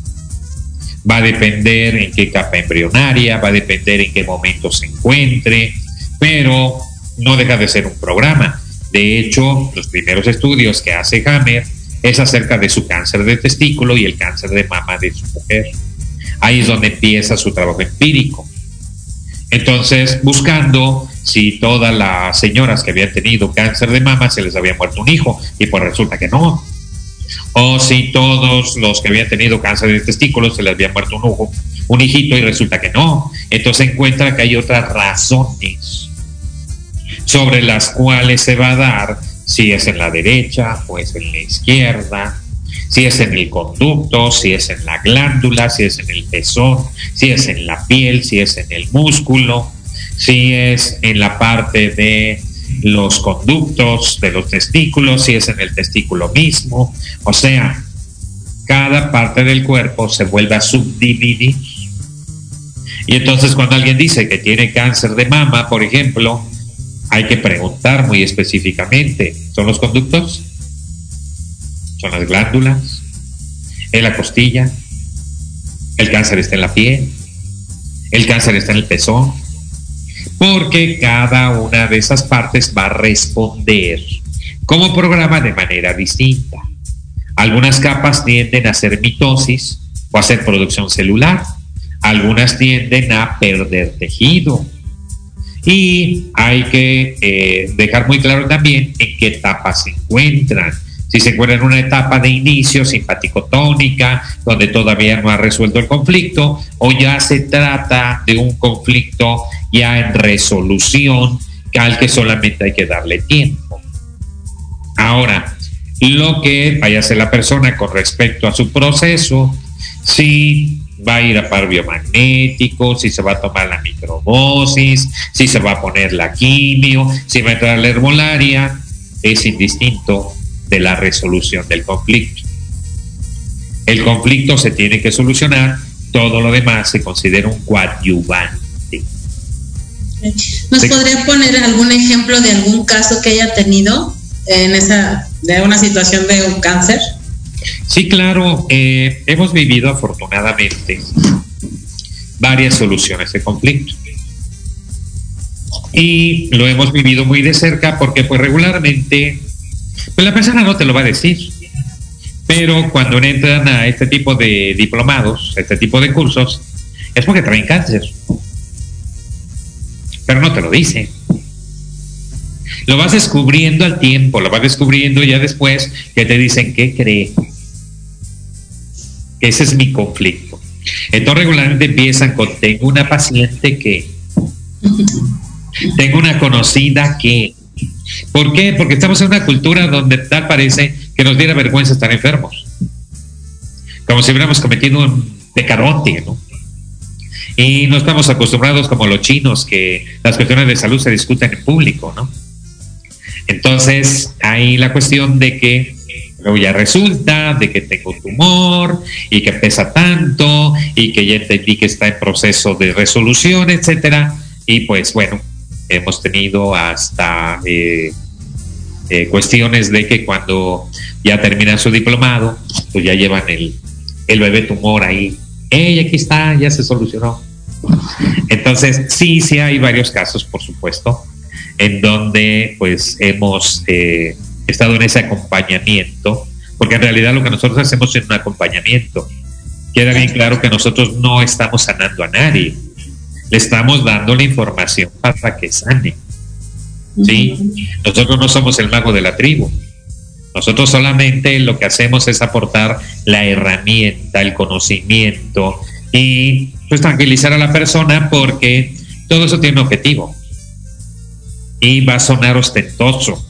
va a depender en qué capa embrionaria, va a depender en qué momento se encuentre, pero no deja de ser un programa. De hecho, los primeros estudios que hace Hammer es acerca de su cáncer de testículo y el cáncer de mama de su mujer. Ahí es donde empieza su trabajo empírico. Entonces, buscando si todas las señoras que habían tenido cáncer de mama se les había muerto un hijo, y pues resulta que no. O si todos los que habían tenido cáncer de testículos se les había muerto un hijo, un hijito, y resulta que no. Entonces encuentra que hay otras razones sobre las cuales se va a dar si es en la derecha o es en la izquierda, si es en el conducto, si es en la glándula, si es en el pezón, si es en la piel, si es en el músculo, si es en la parte de los conductos de los testículos, si es en el testículo mismo. O sea, cada parte del cuerpo se vuelve a subdividir. Y entonces cuando alguien dice que tiene cáncer de mama, por ejemplo, hay que preguntar muy específicamente, ¿son los conductos? son las glándulas, en la costilla, el cáncer está en la piel, el cáncer está en el pezón, porque cada una de esas partes va a responder como programa de manera distinta. Algunas capas tienden a hacer mitosis o a hacer producción celular, algunas tienden a perder tejido. Y hay que eh, dejar muy claro también en qué etapa se encuentran si se encuentra en una etapa de inicio simpático-tónica, donde todavía no ha resuelto el conflicto, o ya se trata de un conflicto ya en resolución, al que solamente hay que darle tiempo. Ahora, lo que vaya a hacer la persona con respecto a su proceso, si va a ir a par biomagnético, si se va a tomar la microdosis, si se va a poner la quimio, si va a entrar la herbolaria, es indistinto de la resolución del conflicto. El conflicto se tiene que solucionar, todo lo demás se considera un coadyuvante. ¿Nos podría poner algún ejemplo de algún caso que haya tenido en esa, de una situación de un cáncer? Sí, claro, eh, hemos vivido afortunadamente varias soluciones de conflicto. Y lo hemos vivido muy de cerca porque pues regularmente pues la persona no te lo va a decir. Pero cuando entran a este tipo de diplomados, a este tipo de cursos, es porque traen cáncer. Pero no te lo dice. Lo vas descubriendo al tiempo, lo vas descubriendo ya después que te dicen, ¿qué cree? Ese es mi conflicto. Entonces regularmente empiezan con, tengo una paciente que, tengo una conocida que, ¿por qué? Porque estamos en una cultura donde tal parece que nos diera vergüenza estar enfermos. Como si hubiéramos cometido un pecadote, ¿no? Y no estamos acostumbrados como los chinos que las cuestiones de salud se discuten en público, ¿no? Entonces, hay la cuestión de que luego ya resulta de que tengo tumor y que pesa tanto y que ya entendí que está en proceso de resolución, etcétera. Y pues bueno, hemos tenido hasta eh, eh, cuestiones de que cuando ya termina su diplomado, pues ya llevan el, el bebé tumor ahí. ¡Ey, aquí está! Ya se solucionó. Entonces, sí, sí hay varios casos, por supuesto, en donde pues hemos eh, estado en ese acompañamiento, porque en realidad lo que nosotros hacemos es un acompañamiento. Queda bien claro que nosotros no estamos sanando a nadie, le estamos dando la información para que sane. ¿sí? Nosotros no somos el mago de la tribu. Nosotros solamente lo que hacemos es aportar la herramienta, el conocimiento y pues tranquilizar a la persona porque todo eso tiene un objetivo y va a sonar ostentoso.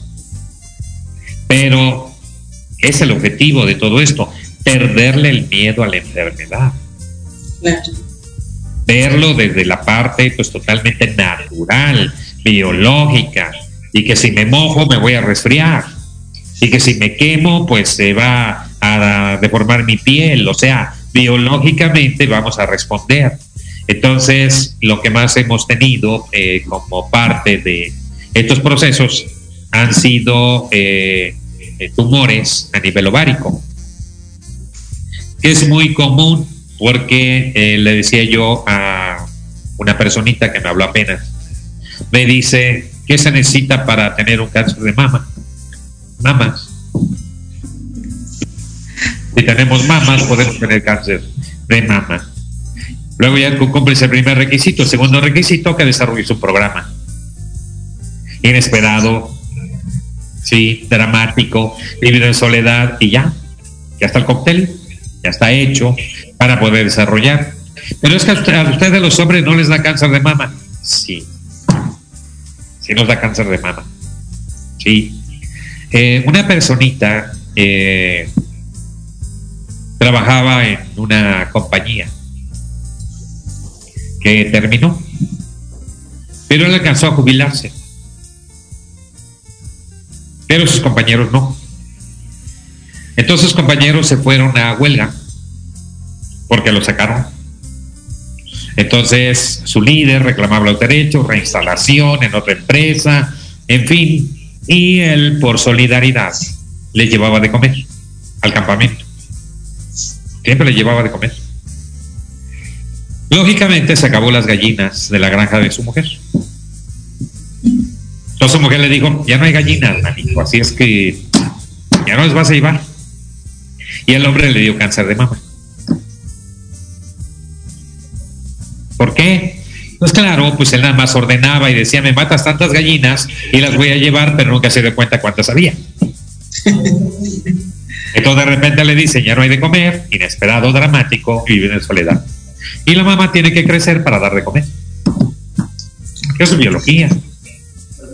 Pero es el objetivo de todo esto, perderle el miedo a la enfermedad. Verlo desde la parte pues totalmente natural, biológica, y que si me mojo me voy a resfriar, y que si me quemo pues se va a deformar mi piel, o sea, biológicamente vamos a responder. Entonces, lo que más hemos tenido eh, como parte de estos procesos han sido eh, eh, tumores a nivel ovárico, que es muy común porque le decía yo a una personita que me habló apenas, me dice, ¿qué se necesita para tener un cáncer de mama? Mamas. Si tenemos mamas, podemos tener cáncer de mama. Luego ya cumple el primer requisito. El segundo requisito, que desarrolle su programa. Inesperado, sí, dramático, vivir en soledad y ya. Ya está el cóctel, ya está hecho para poder desarrollar. Pero es que a ustedes los hombres no les da cáncer de mama. Sí. Sí nos da cáncer de mama. Sí. Eh, una personita eh, trabajaba en una compañía que terminó, pero él alcanzó a jubilarse, pero sus compañeros no. Entonces sus compañeros se fueron a huelga porque lo sacaron. Entonces su líder reclamaba los derechos, reinstalación en otra empresa, en fin, y él por solidaridad le llevaba de comer al campamento. Siempre le llevaba de comer. Lógicamente se acabó las gallinas de la granja de su mujer. Entonces su mujer le dijo, ya no hay gallinas, manito, así es que ya no les vas a llevar. Y el hombre le dio cáncer de mama. ¿Por qué? Pues claro, pues él nada más ordenaba y decía, me matas tantas gallinas y las voy a llevar, pero nunca se dio cuenta cuántas había. Entonces de repente le dice, ya no hay de comer, inesperado, dramático, y vive en soledad. Y la mamá tiene que crecer para dar de comer. Eso es biología.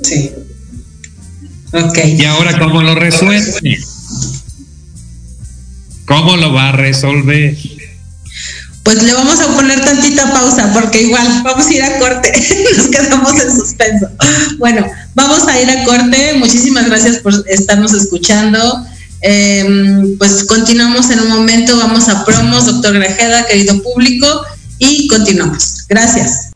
Sí. Ok. ¿Y ahora cómo lo resuelve? ¿Cómo lo va a resolver? Pues le vamos a poner tantita pausa porque igual vamos a ir a corte. Nos quedamos en suspenso. Bueno, vamos a ir a corte. Muchísimas gracias por estarnos escuchando. Em, pues continuamos en un momento. Vamos a promos, doctor Grajeda, querido público, y continuamos. Gracias.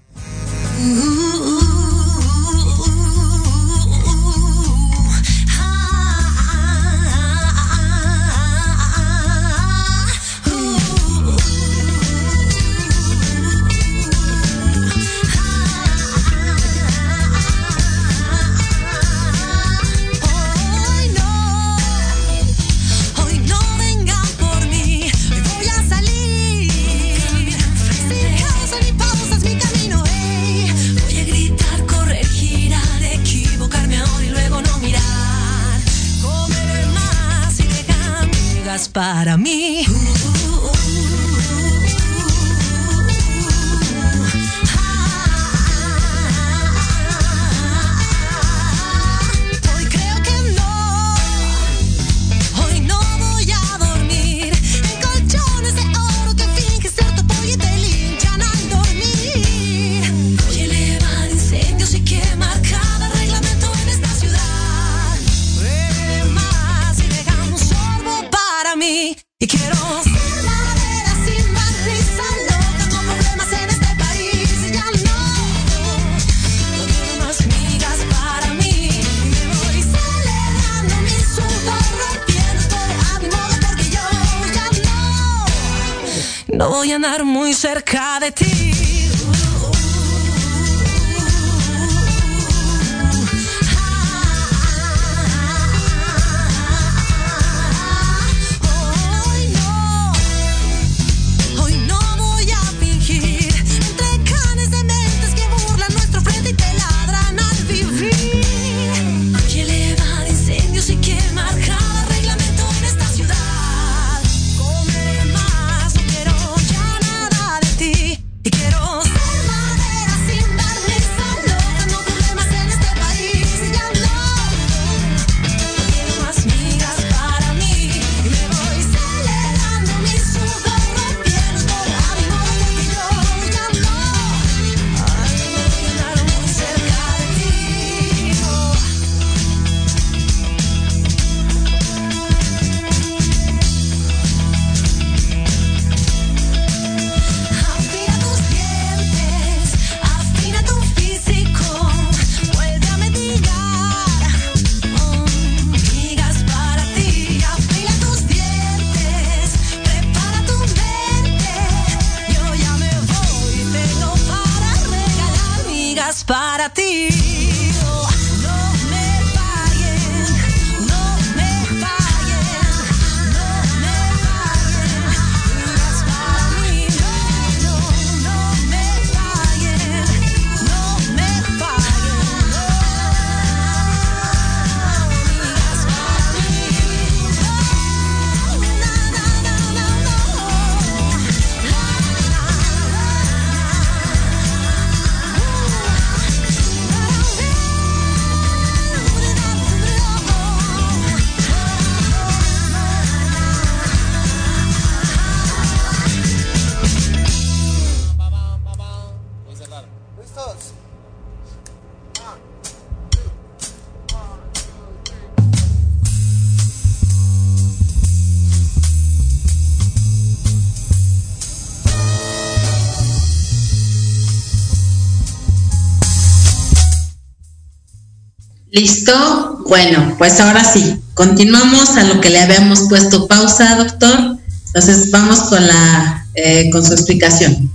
¿Listo? Bueno, pues ahora sí, continuamos a lo que le habíamos puesto pausa, doctor. Entonces vamos con la eh, con su explicación.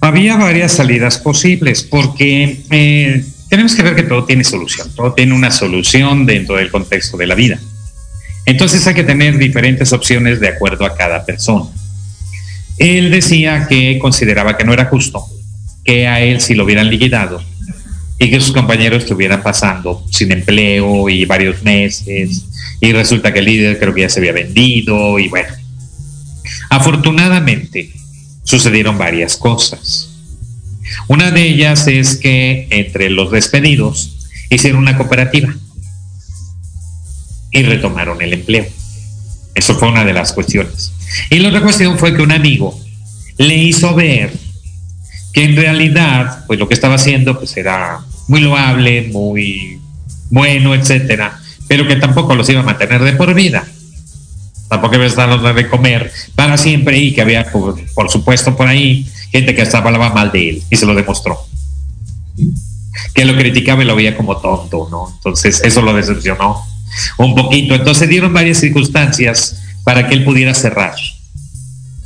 Había varias salidas posibles porque eh, tenemos que ver que todo tiene solución, todo tiene una solución dentro del contexto de la vida. Entonces hay que tener diferentes opciones de acuerdo a cada persona. Él decía que consideraba que no era justo que a él si lo hubieran liquidado y que sus compañeros estuvieran pasando sin empleo y varios meses y resulta que el líder creo que ya se había vendido y bueno. Afortunadamente sucedieron varias cosas. Una de ellas es que entre los despedidos hicieron una cooperativa y retomaron el empleo. Eso fue una de las cuestiones. Y la otra cuestión fue que un amigo le hizo ver que en realidad, pues lo que estaba haciendo, pues era muy loable, muy bueno, etcétera, pero que tampoco los iba a mantener de por vida. Tampoco iba a estar de comer para siempre y que había, por, por supuesto, por ahí gente que hasta hablaba mal de él y se lo demostró. Que lo criticaba y lo veía como tonto, ¿no? Entonces, eso lo decepcionó un poquito. Entonces, dieron varias circunstancias para que él pudiera cerrar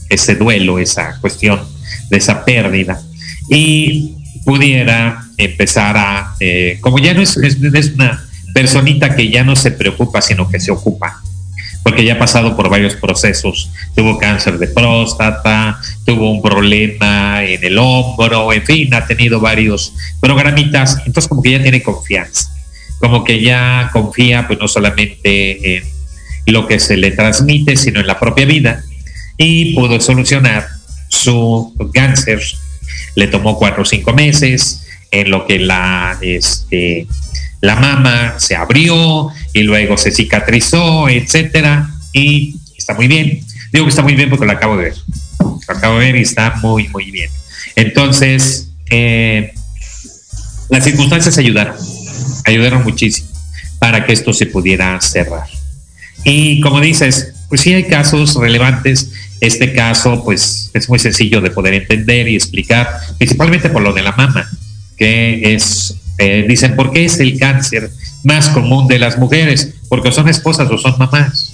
ese duelo, esa cuestión de esa pérdida y pudiera empezar a, eh, como ya no es, es, una personita que ya no se preocupa, sino que se ocupa, porque ya ha pasado por varios procesos, tuvo cáncer de próstata, tuvo un problema en el hombro, en fin, ha tenido varios programitas, entonces como que ya tiene confianza, como que ya confía pues no solamente en lo que se le transmite, sino en la propia vida, y pudo solucionar su cáncer. Le tomó cuatro o cinco meses, en lo que la, este, la mama se abrió y luego se cicatrizó, etcétera, y está muy bien. Digo que está muy bien porque lo acabo de ver. Lo acabo de ver y está muy, muy bien. Entonces, eh, las circunstancias ayudaron, ayudaron muchísimo para que esto se pudiera cerrar. Y como dices, pues sí hay casos relevantes. Este caso, pues es muy sencillo de poder entender y explicar, principalmente por lo de la mama, que es, eh, dicen, ¿por qué es el cáncer más común de las mujeres? Porque son esposas o son mamás.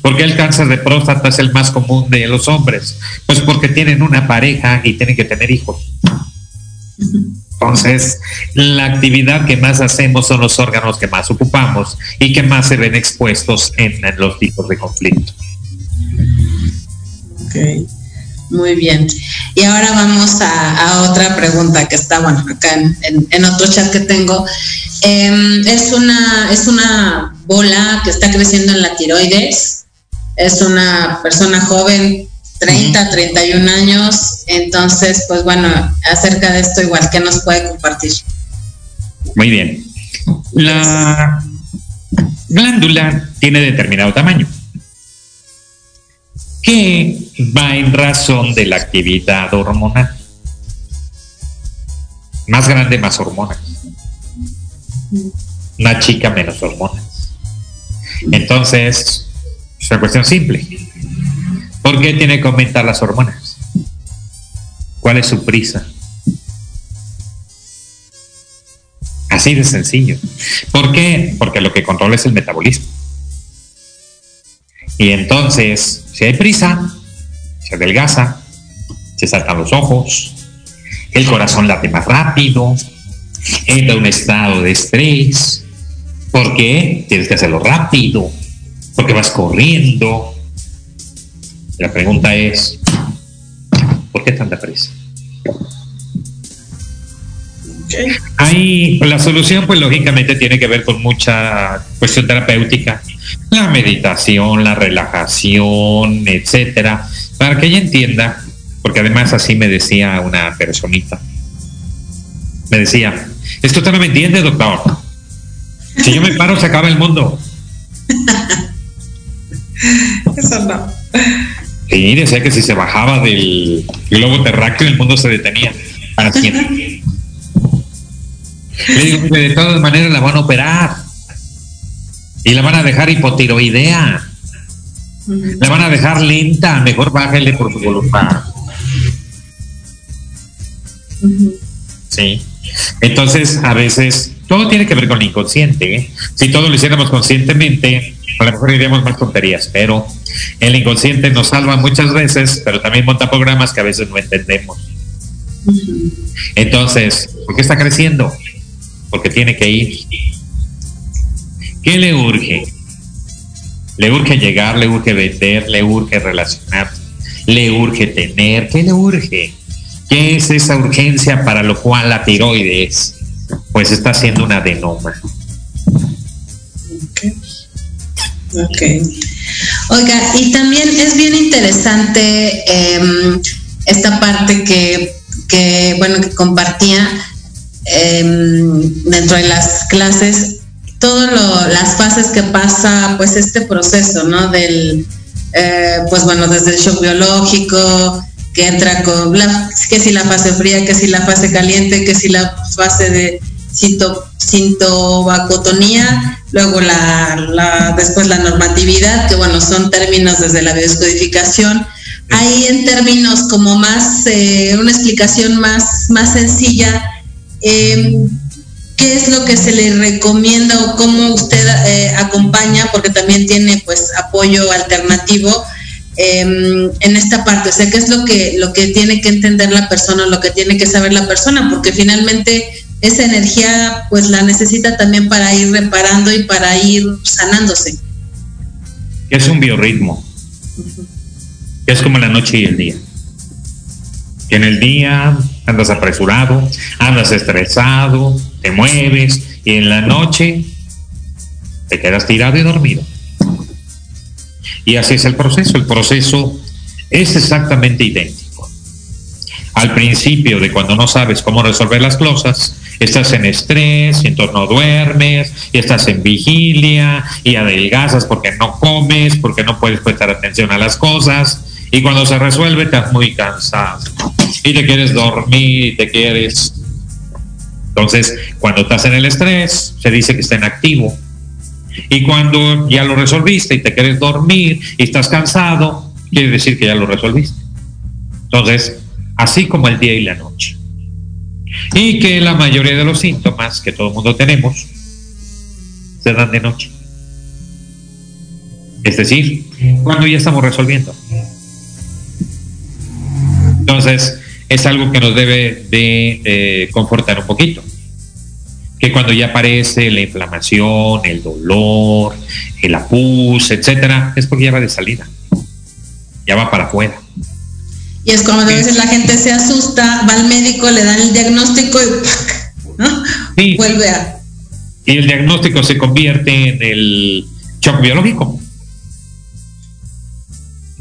¿Por qué el cáncer de próstata es el más común de los hombres? Pues porque tienen una pareja y tienen que tener hijos. Entonces, la actividad que más hacemos son los órganos que más ocupamos y que más se ven expuestos en, los tipos de conflicto. Ok, muy bien. Y ahora vamos a, otra pregunta que está, bueno, acá en, otro chat que tengo. Em, es, una, es una bola que está creciendo en la tiroides. Es una persona joven 30, 31 años. Entonces, pues bueno, acerca de esto igual, ¿qué nos puede compartir? Muy bien. La glándula tiene determinado tamaño, que va en razón de la actividad hormonal. Más grande, más hormonas. Una chica, menos hormonas. Entonces, es una cuestión simple ¿Por qué tiene que aumentar las hormonas? ¿Cuál es su prisa? Así de sencillo. ¿Por qué? Porque lo que controla es el metabolismo. Y entonces, si hay prisa, se adelgaza, se saltan los ojos, el corazón late más rápido, entra un estado de estrés. ¿Por qué? Tienes que hacerlo rápido, porque vas corriendo, la pregunta es, ¿por qué tanta prisa? Ahí la solución, pues lógicamente tiene que ver con mucha cuestión terapéutica, la meditación, la relajación, etcétera, para que ella entienda, porque además así me decía una personita, me decía, esto usted no me entiende, doctor. Si yo me paro, se acaba el mundo. Eso no. Sí, decía que si se bajaba del globo terráqueo el mundo se detenía para siempre. Le digo que de todas maneras la van a operar y la van a dejar hipotiroidea. La van a dejar lenta, mejor bájale por su voluntad. Sí. Entonces, a veces, todo tiene que ver con el inconsciente. ¿eh? Si todo lo hiciéramos conscientemente, a lo mejor iríamos más tonterías, pero el inconsciente nos salva muchas veces, pero también monta programas que a veces no entendemos. Entonces, ¿por qué está creciendo? Porque tiene que ir. ¿Qué le urge? Le urge llegar, le urge vender, le urge relacionar, le urge tener. ¿Qué le urge? ¿Qué es esa urgencia para lo cual la tiroides pues está haciendo un adenoma? Ok. Oiga, y también es bien interesante em, esta parte que, que, bueno, que compartía em, dentro de las clases, todas las fases que pasa, pues, este proceso, ¿no? Del, eh, pues, bueno, desde el shock biológico, que entra con, la, que si la fase fría, que si la fase caliente, que si la fase de sintobacotonía, luego la, después la normatividad, que bueno, son términos desde la biodescodificación. Ahí en términos como más, eh, una explicación más, más sencilla, em, ¿qué es lo que se le recomienda o cómo usted eh, acompaña, porque también tiene pues apoyo alternativo em, en esta parte? O sea, ¿qué es lo que, lo que tiene que entender la persona, lo que tiene que saber la persona? Porque finalmente esa energía pues la necesita también para ir reparando y para ir sanándose. Es un biorritmo. Es como la noche y el día. Que en el día andas apresurado, andas estresado, te mueves y en la noche te quedas tirado y dormido. Y así es el proceso. El proceso es exactamente idéntico. Al principio de cuando no sabes cómo resolver las cosas, estás en estrés y entonces no duermes y estás en vigilia y adelgazas porque no comes, porque no puedes prestar atención a las cosas y cuando se resuelve estás muy cansado y te quieres dormir y te quieres... Entonces, cuando estás en el estrés, se dice que está en activo. Y cuando ya lo resolviste y te quieres dormir y estás cansado, quiere decir que ya lo resolviste. Entonces, así como el día y la noche y que la mayoría de los síntomas que todo el mundo tenemos se dan de noche. Es decir, cuando ya estamos resolviendo. Entonces, es algo que nos debe de eh, confortar un poquito. Que cuando ya aparece la inflamación, el dolor, el apus, etcétera, es porque ya va de salida. Ya va para afuera. Y es cuando a veces la gente se asusta, va al médico, le dan el diagnóstico y vuelve a... Y el diagnóstico se convierte en el shock biológico.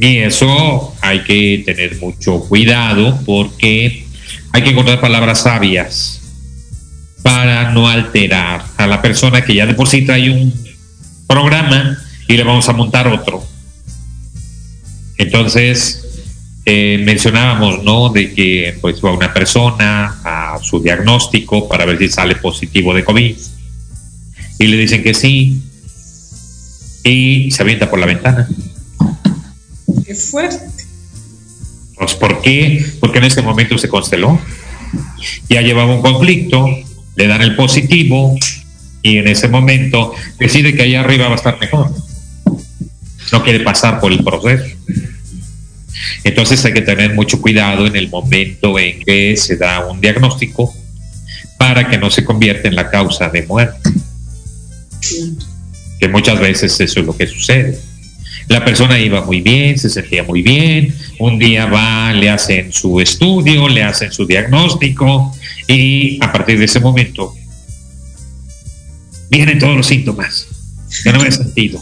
Y eso hay que tener mucho cuidado porque hay que encontrar palabras sabias para no alterar a la persona que ya de por sí trae un programa y le vamos a montar otro. Entonces, eh, mencionábamos, ¿no? De que pues va una persona a su diagnóstico para ver si sale positivo de COVID y le dicen que sí y se avienta por la ventana. Qué fuerte. Pues, ¿por qué? Porque en ese momento se consteló. Ya llevaba un conflicto, le dan el positivo y en ese momento decide que allá arriba va a estar mejor. No quiere pasar por el proceso. Entonces hay que tener mucho cuidado en el momento en que se da un diagnóstico para que no se convierta en la causa de muerte. Que muchas veces eso es lo que sucede. La persona iba muy bien, se sentía muy bien, un día va, le hacen su estudio, le hacen su diagnóstico y a partir de ese momento vienen todos los síntomas que no he sentido.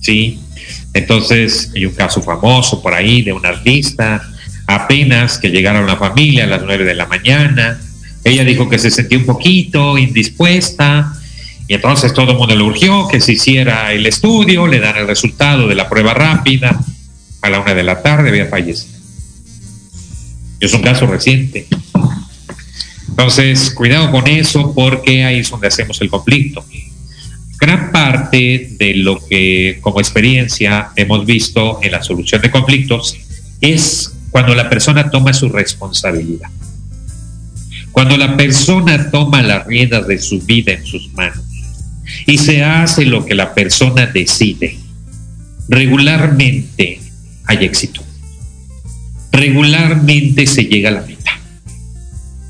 ¿Sí? Entonces, hay un caso famoso por ahí de una artista, apenas que llegaron la familia a las nueve de la mañana, ella dijo que se sentía un poquito indispuesta y entonces todo el mundo le urgió que se hiciera el estudio, le dan el resultado de la prueba rápida, a la una de la tarde había fallecido. Es un caso reciente. Entonces, cuidado con eso porque ahí es donde hacemos el conflicto gran parte de lo que como experiencia hemos visto en la solución de conflictos es cuando la persona toma su responsabilidad. Cuando la persona toma las riendas de su vida en sus manos y se hace lo que la persona decide, regularmente hay éxito. Regularmente se llega a la meta.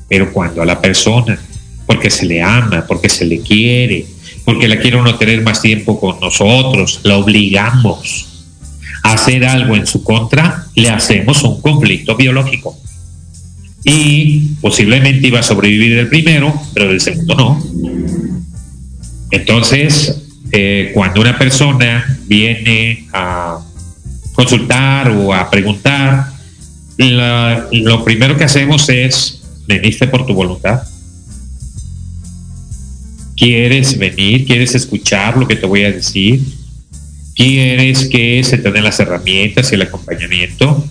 Pero cuando a la persona, porque se le ama, porque se le quiere, porque la quiere uno tener más tiempo con nosotros, la obligamos a hacer algo en su contra, le hacemos un conflicto biológico. y posiblemente iba a sobrevivir del primero, pero del segundo no. Entonces, eh, cuando una persona viene a consultar o a preguntar, lo primero que hacemos es, veniste por tu voluntad. ¿Quieres venir? ¿Quieres escuchar lo que te voy a decir? ¿Quieres que se te den las herramientas y el acompañamiento?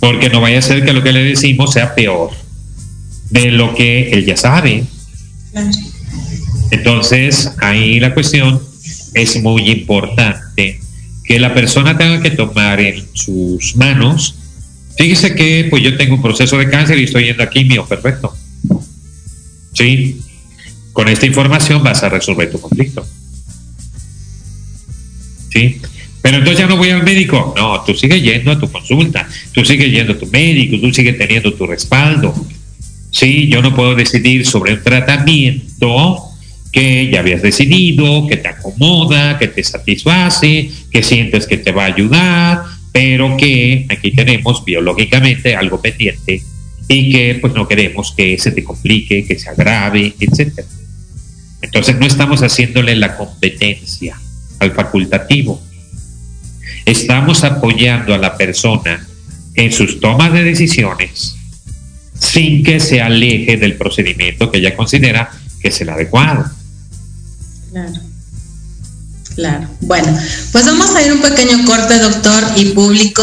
Porque no vaya a ser que lo que le decimos sea peor de lo que él ya sabe. Entonces, ahí la cuestión es muy importante que la persona tenga que tomar en sus manos. Fíjese que pues yo tengo un proceso de cáncer y estoy yendo a quimio, perfecto. Sí, con esta información vas a resolver tu conflicto. Sí, pero entonces ya no voy al médico. No, tú sigues yendo a tu consulta, tú sigues yendo a tu médico, tú sigues teniendo tu respaldo. Sí, yo no puedo decidir sobre un tratamiento que ya habías decidido, que te acomoda, que te satisface, que sientes que te va a ayudar, pero que aquí tenemos biológicamente algo pendiente y que pues no queremos que se te complique, que se agrave, etcétera. Entonces no estamos haciéndole la competencia al facultativo. Estamos apoyando a la persona en sus tomas de decisiones sin que se aleje del procedimiento que ella considera que es el adecuado. Claro. Claro. Bueno, pues vamos a ir un pequeño corte, doctor y público.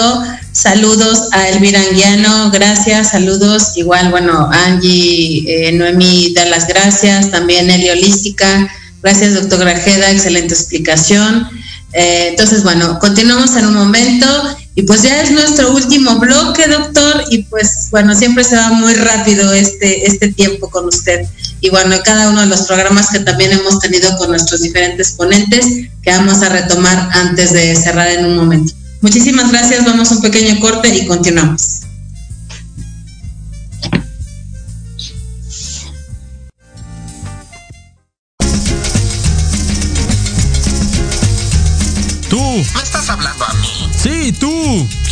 Saludos a Elvira Anguiano, gracias, saludos. Igual, bueno, Angie, eh, Noemí, da las gracias. También Eli Holística, gracias, doctor Grajeda, excelente explicación. Eh, entonces, bueno, continuamos en un momento y pues ya es nuestro último bloque, doctor, y pues bueno, siempre se va muy rápido este, este tiempo con usted y bueno, cada uno de los programas que también hemos tenido con nuestros diferentes ponentes que vamos a retomar antes de cerrar en un momento. Muchísimas gracias, vamos a un pequeño corte y continuamos.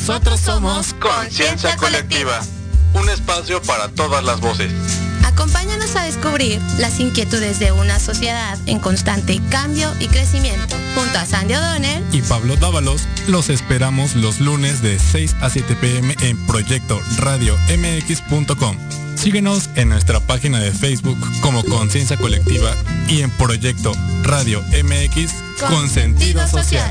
Nosotros somos Conciencia Colectiva, un espacio para todas las voces. Acompáñanos a descubrir las inquietudes de una sociedad en constante cambio y crecimiento. Junto a Sandy O'Donnell y Pablo Dávalos, los esperamos los lunes de 6 a 7 pm en Proyecto Radio MX.com. Síguenos en nuestra página de Facebook como Conciencia Colectiva y en Proyecto Radio MX con, sentido social.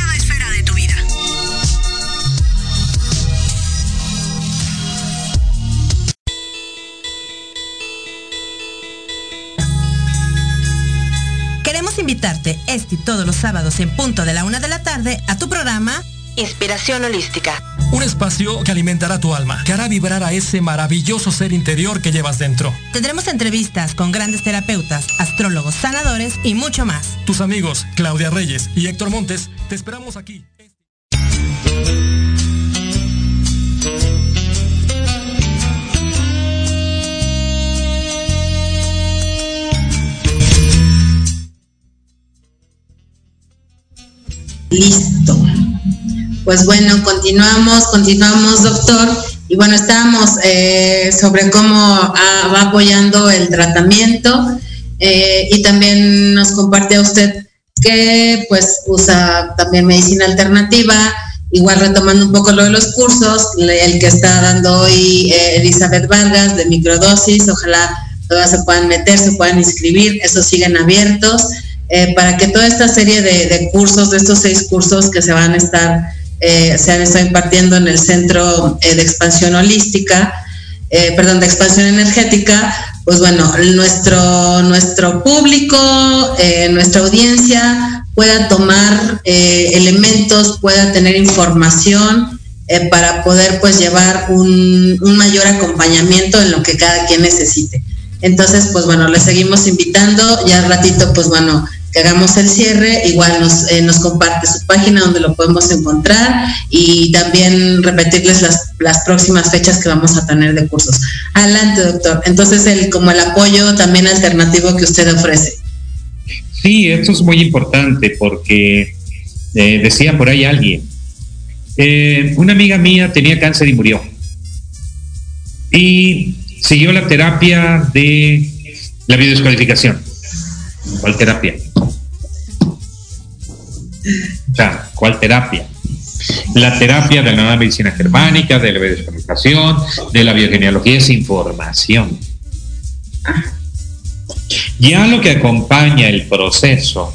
Invitarte este y todos los sábados en punto de la una de la tarde a tu programa Inspiración Holística. Un espacio que alimentará tu alma, que hará vibrar a ese maravilloso ser interior que llevas dentro. Tendremos entrevistas con grandes terapeutas, astrólogos, sanadores y mucho más. Tus amigos Claudia Reyes y Héctor Montes te esperamos aquí. Listo. Pues bueno, continuamos, continuamos, doctor. Y bueno, estábamos eh, sobre cómo va apoyando el tratamiento eh, y también nos compartía usted que pues usa también medicina alternativa, igual retomando un poco lo de los cursos, el que está dando hoy eh, Elizabeth Vargas de microdosis, ojalá todas se puedan meter, se puedan inscribir, esos siguen abiertos. Eh, para que toda esta serie de, cursos, de estos seis cursos que se van a estar, eh, se han estado impartiendo en el Centro eh, de Expansión Holística, perdón, de Expansión Energética, pues bueno, nuestro, nuestro público, nuestra audiencia pueda tomar elementos, pueda tener información para poder pues llevar un, mayor acompañamiento en lo que cada quien necesite. Entonces, pues bueno, les seguimos invitando. Ya ratito, pues bueno, que hagamos el cierre, igual nos, eh, nos comparte su página donde lo podemos encontrar y también repetirles las, las próximas fechas que vamos a tener de cursos. Adelante, doctor. Entonces, el, como el apoyo también alternativo que usted ofrece. Sí, esto es muy importante porque eh, decía por ahí alguien, eh, una amiga mía tenía cáncer y murió. Y siguió la terapia de la biodescodificación. ¿Cuál terapia? ¿Cuál terapia? La terapia de la medicina germánica, de la biodescodificación, de la biogenealogía es información. Ya lo que acompaña el proceso,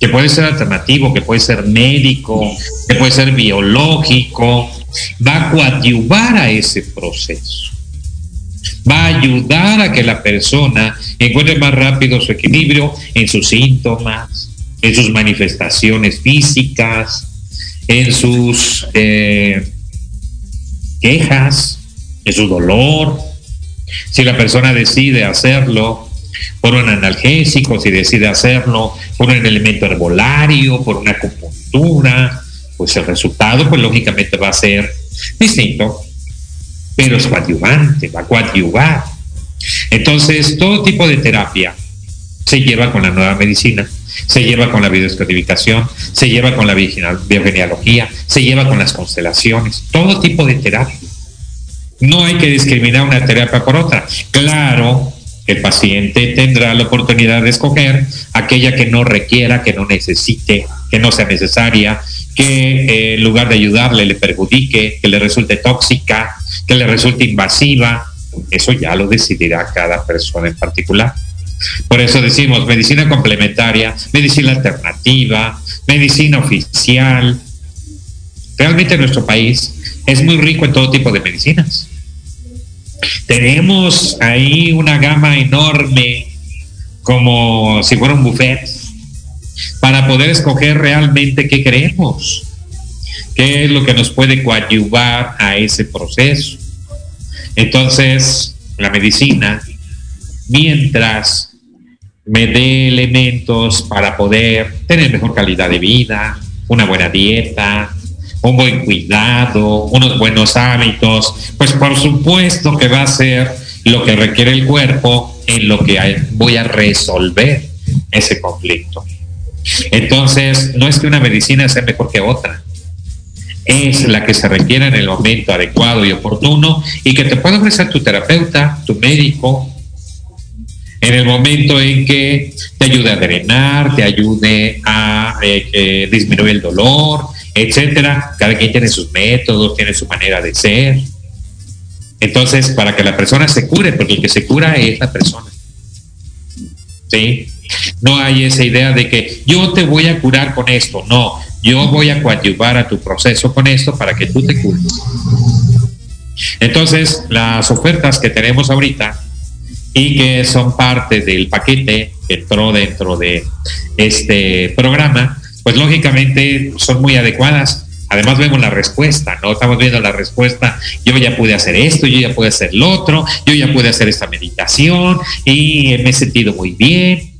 que puede ser alternativo, que puede ser médico, que puede ser biológico, va a coadyuvar a ese proceso va a ayudar a que la persona encuentre más rápido su equilibrio en sus síntomas, en sus manifestaciones físicas, en sus eh, quejas, en su dolor. Si la persona decide hacerlo por un analgésico, si decide hacerlo por un elemento herbolario, por una acupuntura, pues el resultado, pues lógicamente va a ser distinto pero es coadyuvante, va a coadyuvar. Entonces, todo tipo de terapia se lleva con la nueva medicina, se lleva con la biodescodificación, se lleva con la biogenealogía, se lleva con las constelaciones, todo tipo de terapia. No hay que discriminar una terapia por otra. Claro, el paciente tendrá la oportunidad de escoger aquella que no requiera, que no necesite, que no sea necesaria, que eh, en lugar de ayudarle le perjudique, que le resulte tóxica, que le resulte invasiva. Eso ya lo decidirá cada persona en particular. Por eso decimos medicina complementaria, medicina alternativa, medicina oficial. Realmente nuestro país es muy rico en todo tipo de medicinas. Tenemos ahí una gama enorme, como si fuera un buffet, para poder escoger realmente qué queremos, qué es lo que nos puede coadyuvar a ese proceso. Entonces, la medicina, mientras me dé elementos para poder tener mejor calidad de vida, una buena dieta, un buen cuidado, unos buenos hábitos, pues por supuesto que va a ser lo que requiere el cuerpo en lo que voy a resolver ese conflicto. Entonces, no es que una medicina sea mejor que otra, es la que se requiere en el momento adecuado y oportuno y que te puede ofrecer tu terapeuta, tu médico, en el momento en que te ayude a drenar, te ayude a eh, disminuir el dolor, etcétera. Cada quien tiene sus métodos, tiene su manera de ser. Entonces, para que la persona se cure, porque el que se cura es la persona. ¿Sí? No hay esa idea de que yo te voy a curar con esto. No, yo voy a coadyuvar a tu proceso con esto para que tú te cures. Entonces, las ofertas que tenemos ahorita y que son parte del paquete que entró dentro de este programa, pues lógicamente son muy adecuadas. Además vemos la respuesta, ¿no? Estamos viendo la respuesta, yo ya pude hacer esto, yo ya pude hacer lo otro, yo ya pude hacer esta meditación y me he sentido muy bien.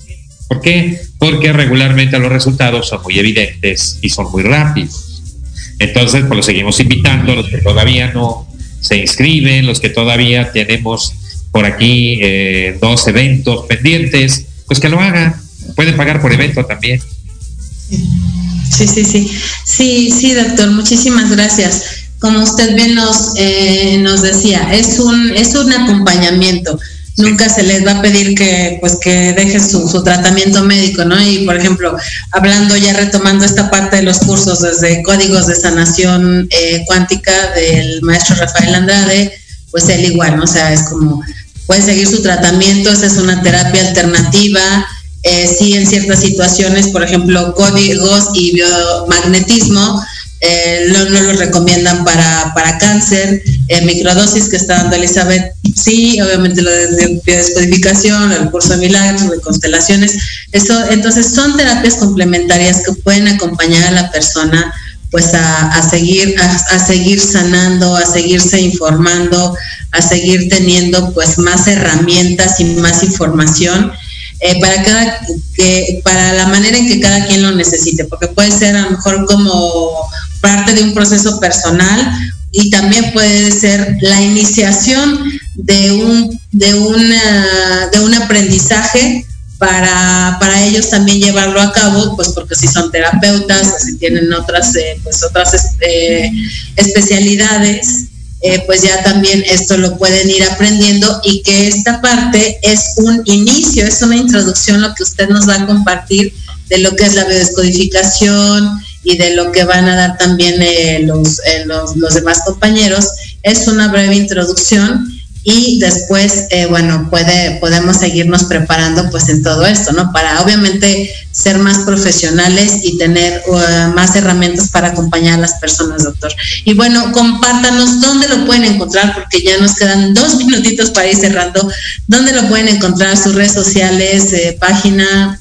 ¿Por qué? Porque regularmente los resultados son muy evidentes y son muy rápidos. Entonces, pues lo seguimos invitando, los que todavía no se inscriben, los que todavía tenemos por aquí eh, dos eventos pendientes, pues que lo hagan. Pueden pagar por evento también. Sí, sí, sí. Sí, sí, doctor, muchísimas gracias. Como usted bien nos, eh, nos decía, es un, es un acompañamiento. Nunca se les va a pedir que pues que deje su, su tratamiento médico, ¿no? Y por ejemplo, hablando ya retomando esta parte de los cursos desde códigos de sanación eh, cuántica del maestro Rafael Andrade, pues él igual, ¿no? O sea, es como puede seguir su tratamiento, esa es una terapia alternativa, eh, sí en ciertas situaciones, por ejemplo, códigos y biomagnetismo, eh, no, lo recomiendan para, para cáncer, eh, microdosis que está dando Elizabeth, sí, obviamente lo de biodescodificación, el curso de milagros, de constelaciones, eso, entonces son terapias complementarias que pueden acompañar a la persona pues a, seguir a, seguir sanando, a seguirse informando, a seguir teniendo pues más herramientas y más información eh, para cada que para la manera en que cada quien lo necesite, porque puede ser a lo mejor como parte de un proceso personal y también puede ser la iniciación de un de una de un aprendizaje para, para ellos también llevarlo a cabo, pues porque si son terapeutas, si tienen otras, eh, pues otras este, especialidades, eh, pues ya también esto lo pueden ir aprendiendo y que esta parte es un inicio, es una introducción lo que usted nos va a compartir de lo que es la biodescodificación y de lo que van a dar también eh, los, los, los demás compañeros. Es una breve introducción y después, eh, bueno, puede, podemos seguirnos preparando pues en todo esto, ¿no? Para obviamente ser más profesionales y tener uh, más herramientas para acompañar a las personas, doctor. Y bueno, compártanos dónde lo pueden encontrar, porque ya nos quedan dos minutitos para ir cerrando. ¿Dónde lo pueden encontrar? Sus redes sociales, eh, página.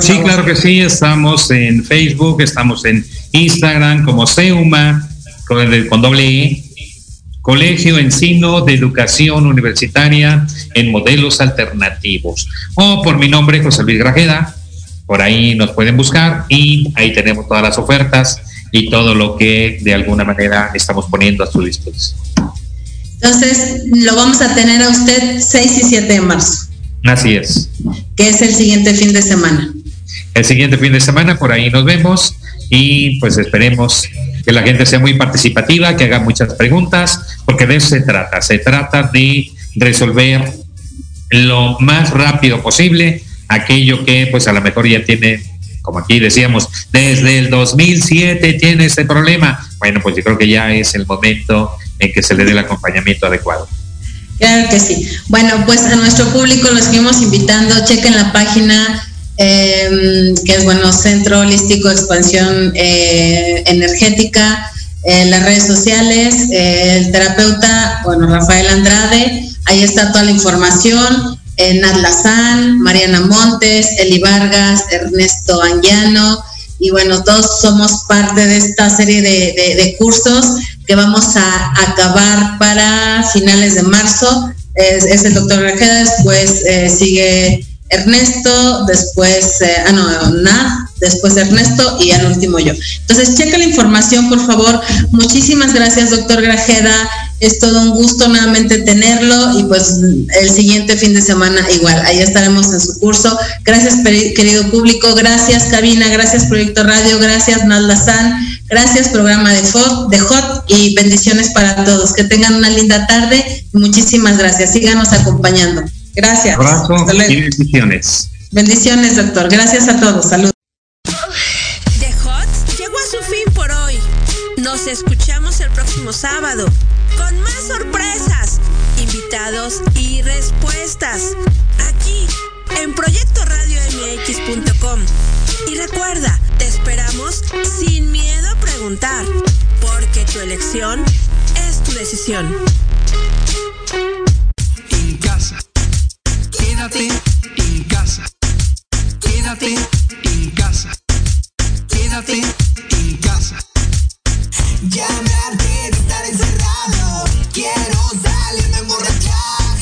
sí, claro que sí, estamos en Facebook, estamos en Instagram como Seuma, con, con doble E Colegio Encino de Educación Universitaria en Modelos Alternativos. O por mi nombre, José Luis Grajeda. Por ahí nos pueden buscar y ahí tenemos todas las ofertas y todo lo que de alguna manera estamos poniendo a su disposición. Entonces, lo vamos a tener a usted 6 y 7 de marzo. Así es. Que es el siguiente fin de semana. El siguiente fin de semana, por ahí nos vemos y pues esperemos que la gente sea muy participativa, que haga muchas preguntas, porque de eso se trata. Se trata de resolver lo más rápido posible aquello que pues a lo mejor ya tiene, como aquí decíamos, desde el 2007 tiene ese problema. Bueno, pues yo creo que ya es el momento en que se le dé el acompañamiento adecuado. Claro que sí. Bueno, pues a nuestro público los seguimos invitando, chequen la página Em, que es bueno, Centro Holístico Expansión eh, Energética, en las redes sociales, el terapeuta, bueno, Rafael Andrade, ahí está toda la información, eh, Nat Lazán, Mariana Montes, Eli Vargas, Ernesto Anguiano, y bueno, todos somos parte de esta serie de, cursos que vamos a acabar para finales de marzo. Es, el doctor Rajeda, después eh, sigue Ernesto, después, eh, ah, no, después Ernesto y al último yo. Entonces, checa la información, por favor. Muchísimas gracias, doctor Grajeda. Es todo un gusto nuevamente tenerlo y pues el siguiente fin de semana igual, ahí estaremos en su curso. Gracias, querido público. Gracias, Cabina. Gracias, Proyecto Radio. Gracias, San. Gracias, programa de, FOT, de HOT y bendiciones para todos. Que tengan una linda tarde. Muchísimas gracias. Síganos acompañando. Gracias. Abrazo y bendiciones. Bendiciones, doctor. Gracias a todos. Salud. The Hot llegó a su fin por hoy. Nos escuchamos el próximo sábado con más sorpresas, invitados y respuestas aquí en Proyecto Radio MX.com. Y recuerda, te esperamos sin miedo a preguntar, porque tu elección es tu decisión. En casa Quédate en casa. Quédate en casa. Quédate en casa. Ya me harté de estar encerrado. Quiero salirme a emborrachar.